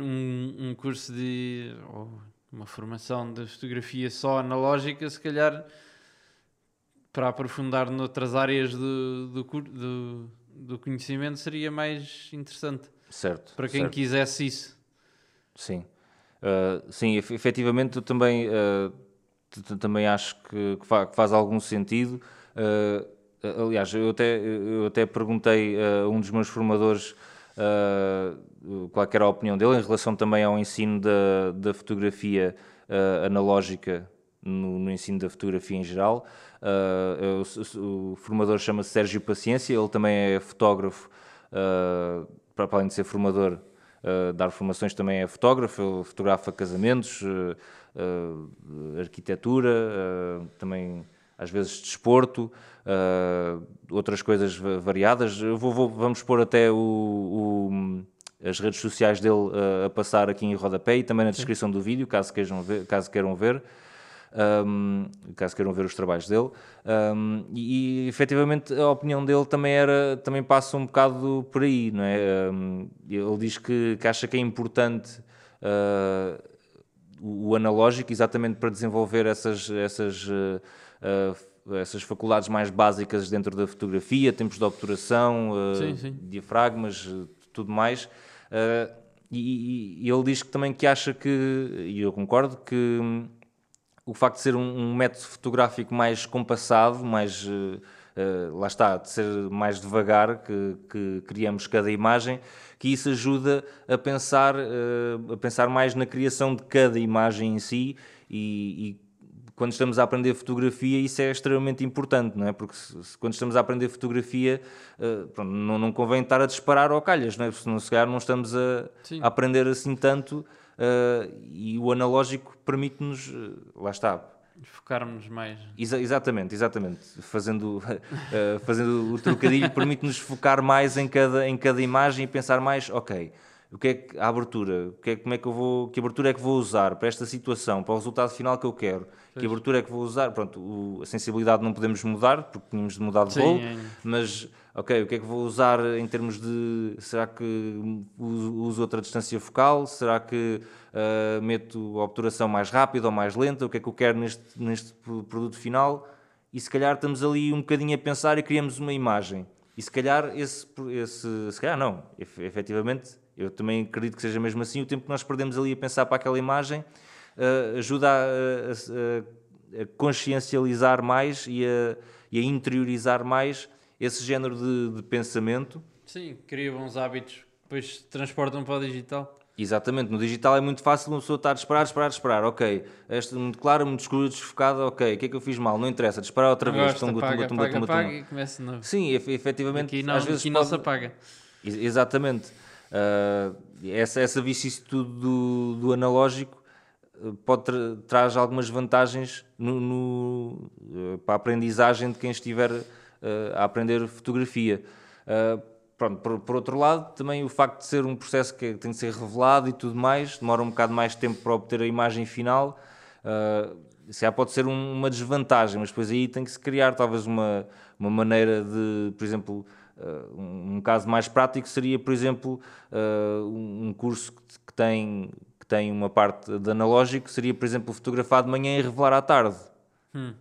um, um curso de ou uma formação de fotografia só analógica, se calhar para aprofundar noutras áreas do, do, do, do conhecimento seria mais interessante. Certo. Para quem certo. quisesse isso. Sim. Uh, sim, efetivamente eu também, uh, também acho que, que, faz algum sentido. Uh, aliás, eu até, eu até perguntei a um dos meus formadores uh, qual era a opinião dele em relação também ao ensino da, da fotografia uh, analógica no, no, ensino da fotografia em geral. Uh, o, o, formador chama-se Sérgio Paciência, ele também é fotógrafo, uh, para além de ser formador, uh, dar formações também é fotógrafo, fotografa casamentos, arquitetura, também às vezes desporto, uh, outras coisas variadas. Vou, vou, vamos pôr até o, o, as redes sociais dele uh, a passar aqui em rodapé e também na descrição Sim. do vídeo, caso, queiram ver, caso queiram ver. Um, caso queiram ver os trabalhos dele um, e, e efetivamente a opinião dele também era também passa um bocado por aí não é um, ele diz que, que, acha que é importante uh, o analógico exatamente para desenvolver essas essas uh, essas faculdades mais básicas dentro da fotografia, tempos de obturação, uh, sim, sim. diafragmas, tudo mais. E, e, ele diz que também que acha que, e eu concordo, que o facto de ser um, um, método fotográfico mais compassado, mais Uh, lá está, de ser mais devagar que, que, criamos cada imagem, que isso ajuda a pensar, uh, a pensar mais na criação de cada imagem em si e quando estamos a aprender fotografia, isso é extremamente importante, não é? Porque se, se, quando estamos a aprender fotografia, uh, pronto, não, não convém estar a disparar ao calhas, não é? Porque se calhar não estamos a, a aprender assim tanto uh, e o analógico permite-nos, uh, lá está. Focarmos mais. Exa exatamente, exatamente. Fazendo, fazendo o trocadilho, permite-nos focar mais em cada, em cada imagem e pensar mais, ok o que é que, a abertura, o que é, como é que eu vou, que abertura é que vou usar para esta situação, para o resultado final que eu quero, pois. que abertura é que vou usar, pronto, o, a sensibilidade não podemos mudar, porque tínhamos de mudar de rol, é. mas, ok, o que é que vou usar em termos de, será que uso outra distância focal, será que uh, meto a obturação mais rápida ou mais lenta, o que é que eu quero neste, neste produto final, e se calhar estamos ali um bocadinho a pensar e criamos uma imagem. E se calhar esse, esse se calhar não, Ef- efetivamente, eu também acredito que seja mesmo assim, o tempo que nós perdemos ali a pensar para aquela imagem eh, ajuda a, a- a- consciencializar mais e a, e a interiorizar mais esse género de, de pensamento. Sim, cria bons hábitos, depois transportam para o digital. Exatamente, no digital é muito fácil uma pessoa estar a esperar, esperar, esperar. Ok, esta muito clara, muito escura, desfocada. Ok, o que é que eu fiz mal? Não interessa, disparar outra vez. tunga, apaga, tunga, apaga tunga. e começa novo. Sim, ef- efetivamente, Aqui não, às vezes aqui não se pode- apaga. Ex- Exatamente. Ah, essa, essa vicissitude do, do analógico ah, pode tra traz algumas vantagens no, no, ah, para a aprendizagem de quem estiver ah, a aprender fotografia. Ah, pronto, por, por outro lado, também o facto de ser um processo que tem de ser revelado e tudo mais, demora um bocado mais tempo para obter a imagem final. Uh, se calhar pode ser um- uma desvantagem, mas depois aí tem que se criar talvez uma, uma maneira de, por exemplo, uh, um, um caso mais prático seria, por exemplo, uh, um curso que, que tem, que tem uma parte de analógico, seria, por exemplo, fotografar de manhã e revelar à tarde.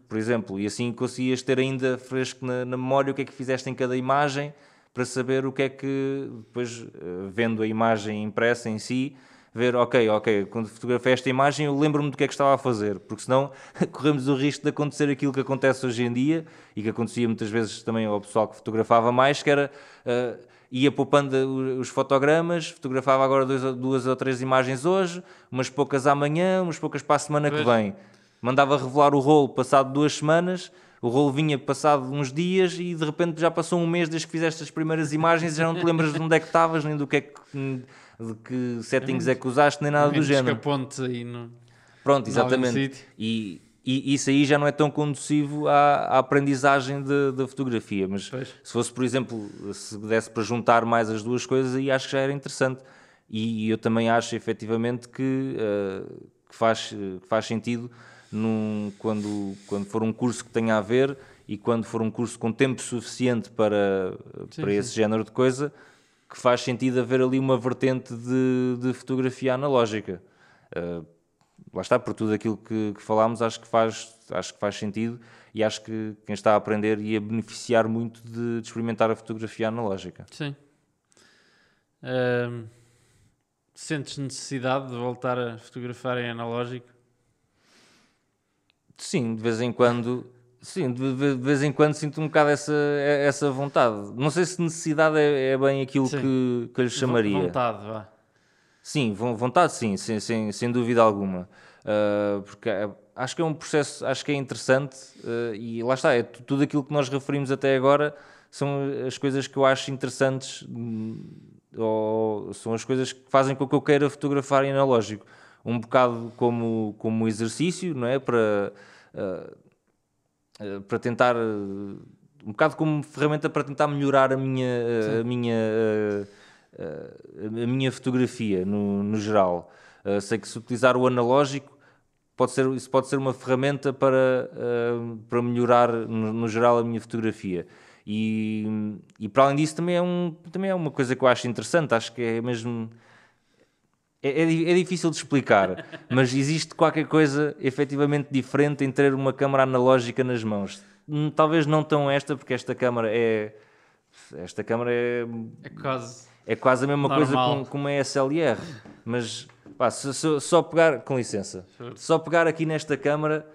Por exemplo, e assim conseguias ter ainda fresco na, na memória o que é que fizeste em cada imagem para saber o que é que, depois, eh, vendo a imagem impressa em si, ver, ok, ok, quando fotografei esta imagem eu lembro-me do que é que estava a fazer, porque senão corremos o risco de acontecer aquilo que acontece hoje em dia e que acontecia muitas vezes também ao pessoal que fotografava mais, que era, eh, ia poupando os fotogramas, fotografava agora dois duas ou três imagens hoje, umas poucas amanhã, umas poucas para a semana que vem. Mandava revelar o rolo passado duas semanas, o rolo vinha passado uns dias e de repente já passou um mês desde que fizeste as primeiras imagens e já não te lembras de onde é que estavas, nem do que é que, de que settings é que usaste, nem nada do género. escaponte aí no... Pronto, exatamente. E, e isso aí já não é tão conducivo à, à aprendizagem da fotografia. Mas Pois. se fosse, por exemplo, se desse para juntar mais as duas coisas, aí acho que já era interessante. E eu também acho efetivamente que, eh, que faz, que faz sentido num- quando, quando for um curso que tenha a ver e quando for um curso com tempo suficiente para, Sim, para sim. esse género de coisa, que faz sentido haver ali uma vertente de, de fotografia analógica. Eh, lá está, por tudo aquilo que, que falámos, acho que, faz, acho que faz sentido e acho que quem está a aprender ia beneficiar muito de, de experimentar a fotografia analógica. Sim. Ahm, sentes necessidade de voltar a fotografar em analógico? Sim, de vez em quando, sim, de, ve- de vez em quando sinto um bocado essa, essa vontade. Não sei se necessidade é, é bem aquilo Sim. que, que eu lhe chamaria. Vontade, vá. Sim, von- vontade sim, sem, sem, sem dúvida alguma. Ah, porque é- acho que é um processo, acho que é interessante ah, e lá está, é tu- tudo aquilo que nós referimos até agora são as coisas que eu acho interessantes hum, ou são as coisas que fazem com que eu queira fotografar em analógico. Um bocado como, como exercício, não é? Para, ah, para tentar, ah, um bocado como ferramenta para tentar melhorar a minha, a minha, ah, a minha fotografia no, no geral. Ah, sei que se utilizar o analógico pode ser, isso pode ser uma ferramenta para, ah, para melhorar no, no geral a minha fotografia. E, e para além disso também é, um, também é uma coisa que eu acho interessante, acho que é mesmo é, é é difícil de explicar, mas existe qualquer coisa efetivamente diferente em ter uma câmara analógica nas mãos. Hum, Talvez não tão esta, porque esta câmara é. Esta câmara é, É quase. é quase a mesma coisa Normal. com, com uma SLR. Mas pá, se- se- só pegar. Com licença. Só pegar aqui nesta câmara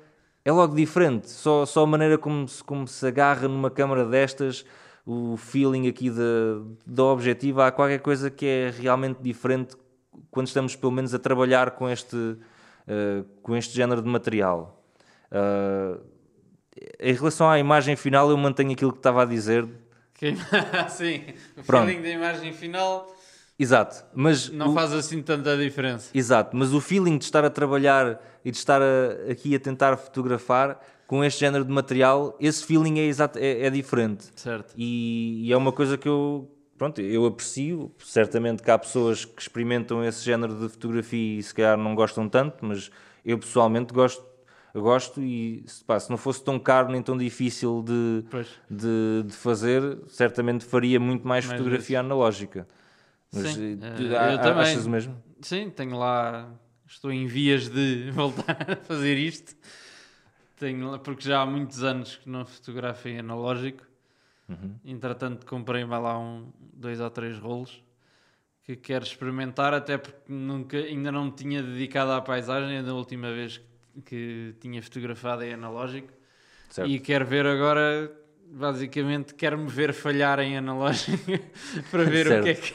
é logo diferente. Só, só a maneira como se, como se agarra numa câmara destas, o feeling aqui da, da objetiva, há qualquer coisa que é realmente diferente quando estamos pelo menos a trabalhar com este, eh, com este género de material. Ah, em relação à imagem final, eu mantenho aquilo que estava a dizer. Sim, o Pronto. feeling da imagem final Exato, mas não o- faz assim tanta diferença. Exato, mas o feeling de estar a trabalhar e de estar a- aqui a tentar fotografar com este género de material, esse feeling é, exato, é, é diferente. Certo. E, e é uma coisa que eu, pronto, eu aprecio. Certamente que há pessoas que experimentam esse género de fotografia e se calhar não gostam tanto, mas eu pessoalmente gosto. gosto e se, pá, se não fosse tão caro nem tão difícil de, de, de fazer, certamente faria muito mais, Mais fotografia analógica. Mas Sim, eh, eh, tu- eu a- também. achas o mesmo? Sim, tenho lá. Estou em vias de voltar a fazer isto. Tenho lá, porque já há muitos anos que não fotografo em analógico. Uhum. Entretanto, comprei-me lá um, dois ou três rolos que quero experimentar, até porque nunca, ainda não me tinha dedicado à paisagem da última vez que tinha fotografado em analógico. Certo. E quero ver agora, basicamente, quero-me ver falhar em analógico para ver o que é que,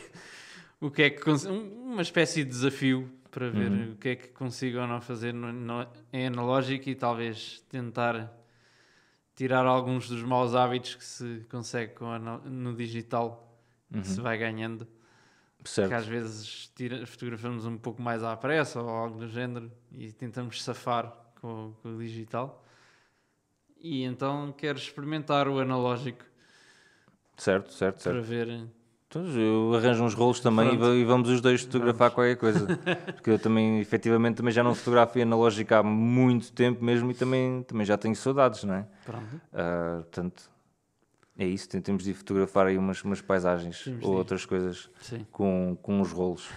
o que, é que um- uma espécie de desafio para ver Uhum. o que é que consigo ou não fazer no, no- em analógico e talvez tentar tirar alguns dos maus hábitos que se consegue com ana- no digital, que se vai ganhando. Certo. Que às vezes tira, fotografamos um pouco mais à pressa ou algo do género e tentamos safar com, com o digital. E então quero experimentar o analógico Certo, certo, certo. para ver. Então, eu arranjo uns rolos também e e vamos os dois fotografar qualquer coisa. Porque eu também, efetivamente, também já não fotografo em analógico há muito tempo mesmo e também, também já tenho saudades, não é? Pronto. Ah, portanto, é isso. Tentamos de fotografar aí umas, umas paisagens Temos ou ir. outras coisas Sim. com, com os rolos.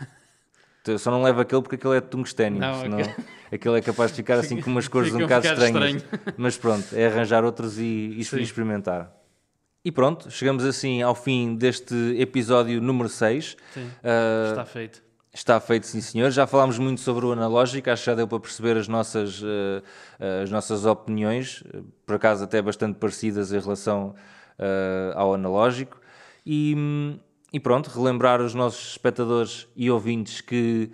Eu só não levo aquele porque aquele é de tungstênio, Não, senão aquele- aquele é capaz de ficar assim com umas cores um um bocado estranhas. Mas pronto, é arranjar outros e, e experimentar. E pronto, chegamos assim ao fim deste episódio número 6. Sim. Ah, Está feito. Está feito, sim senhor. Já falámos muito sobre o analógico, acho que já deu para perceber as nossas, eh, as nossas opiniões, por acaso até bastante parecidas em relação eh, ao analógico. E, e pronto, relembrar os nossos espectadores e ouvintes que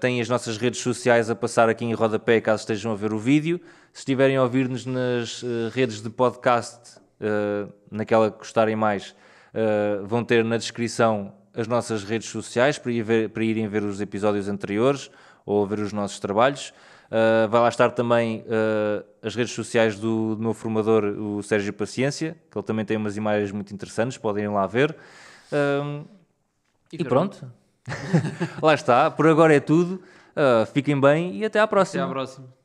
têm as nossas redes sociais a passar aqui em rodapé caso estejam a ver o vídeo. Se estiverem a ouvir-nos nas redes de podcast, eh, naquela que gostarem mais, eh, vão ter na descrição as nossas redes sociais para, ir ver- para irem ver os episódios anteriores ou ver os nossos trabalhos. Uh, vai lá estar também uh, as redes sociais do, do meu formador, o Sérgio Paciência, que ele também tem umas imagens muito interessantes, podem ir lá ver. Um, e pronto. lá está, por agora é tudo. Uh, fiquem bem e até à Até próxima. à próxima.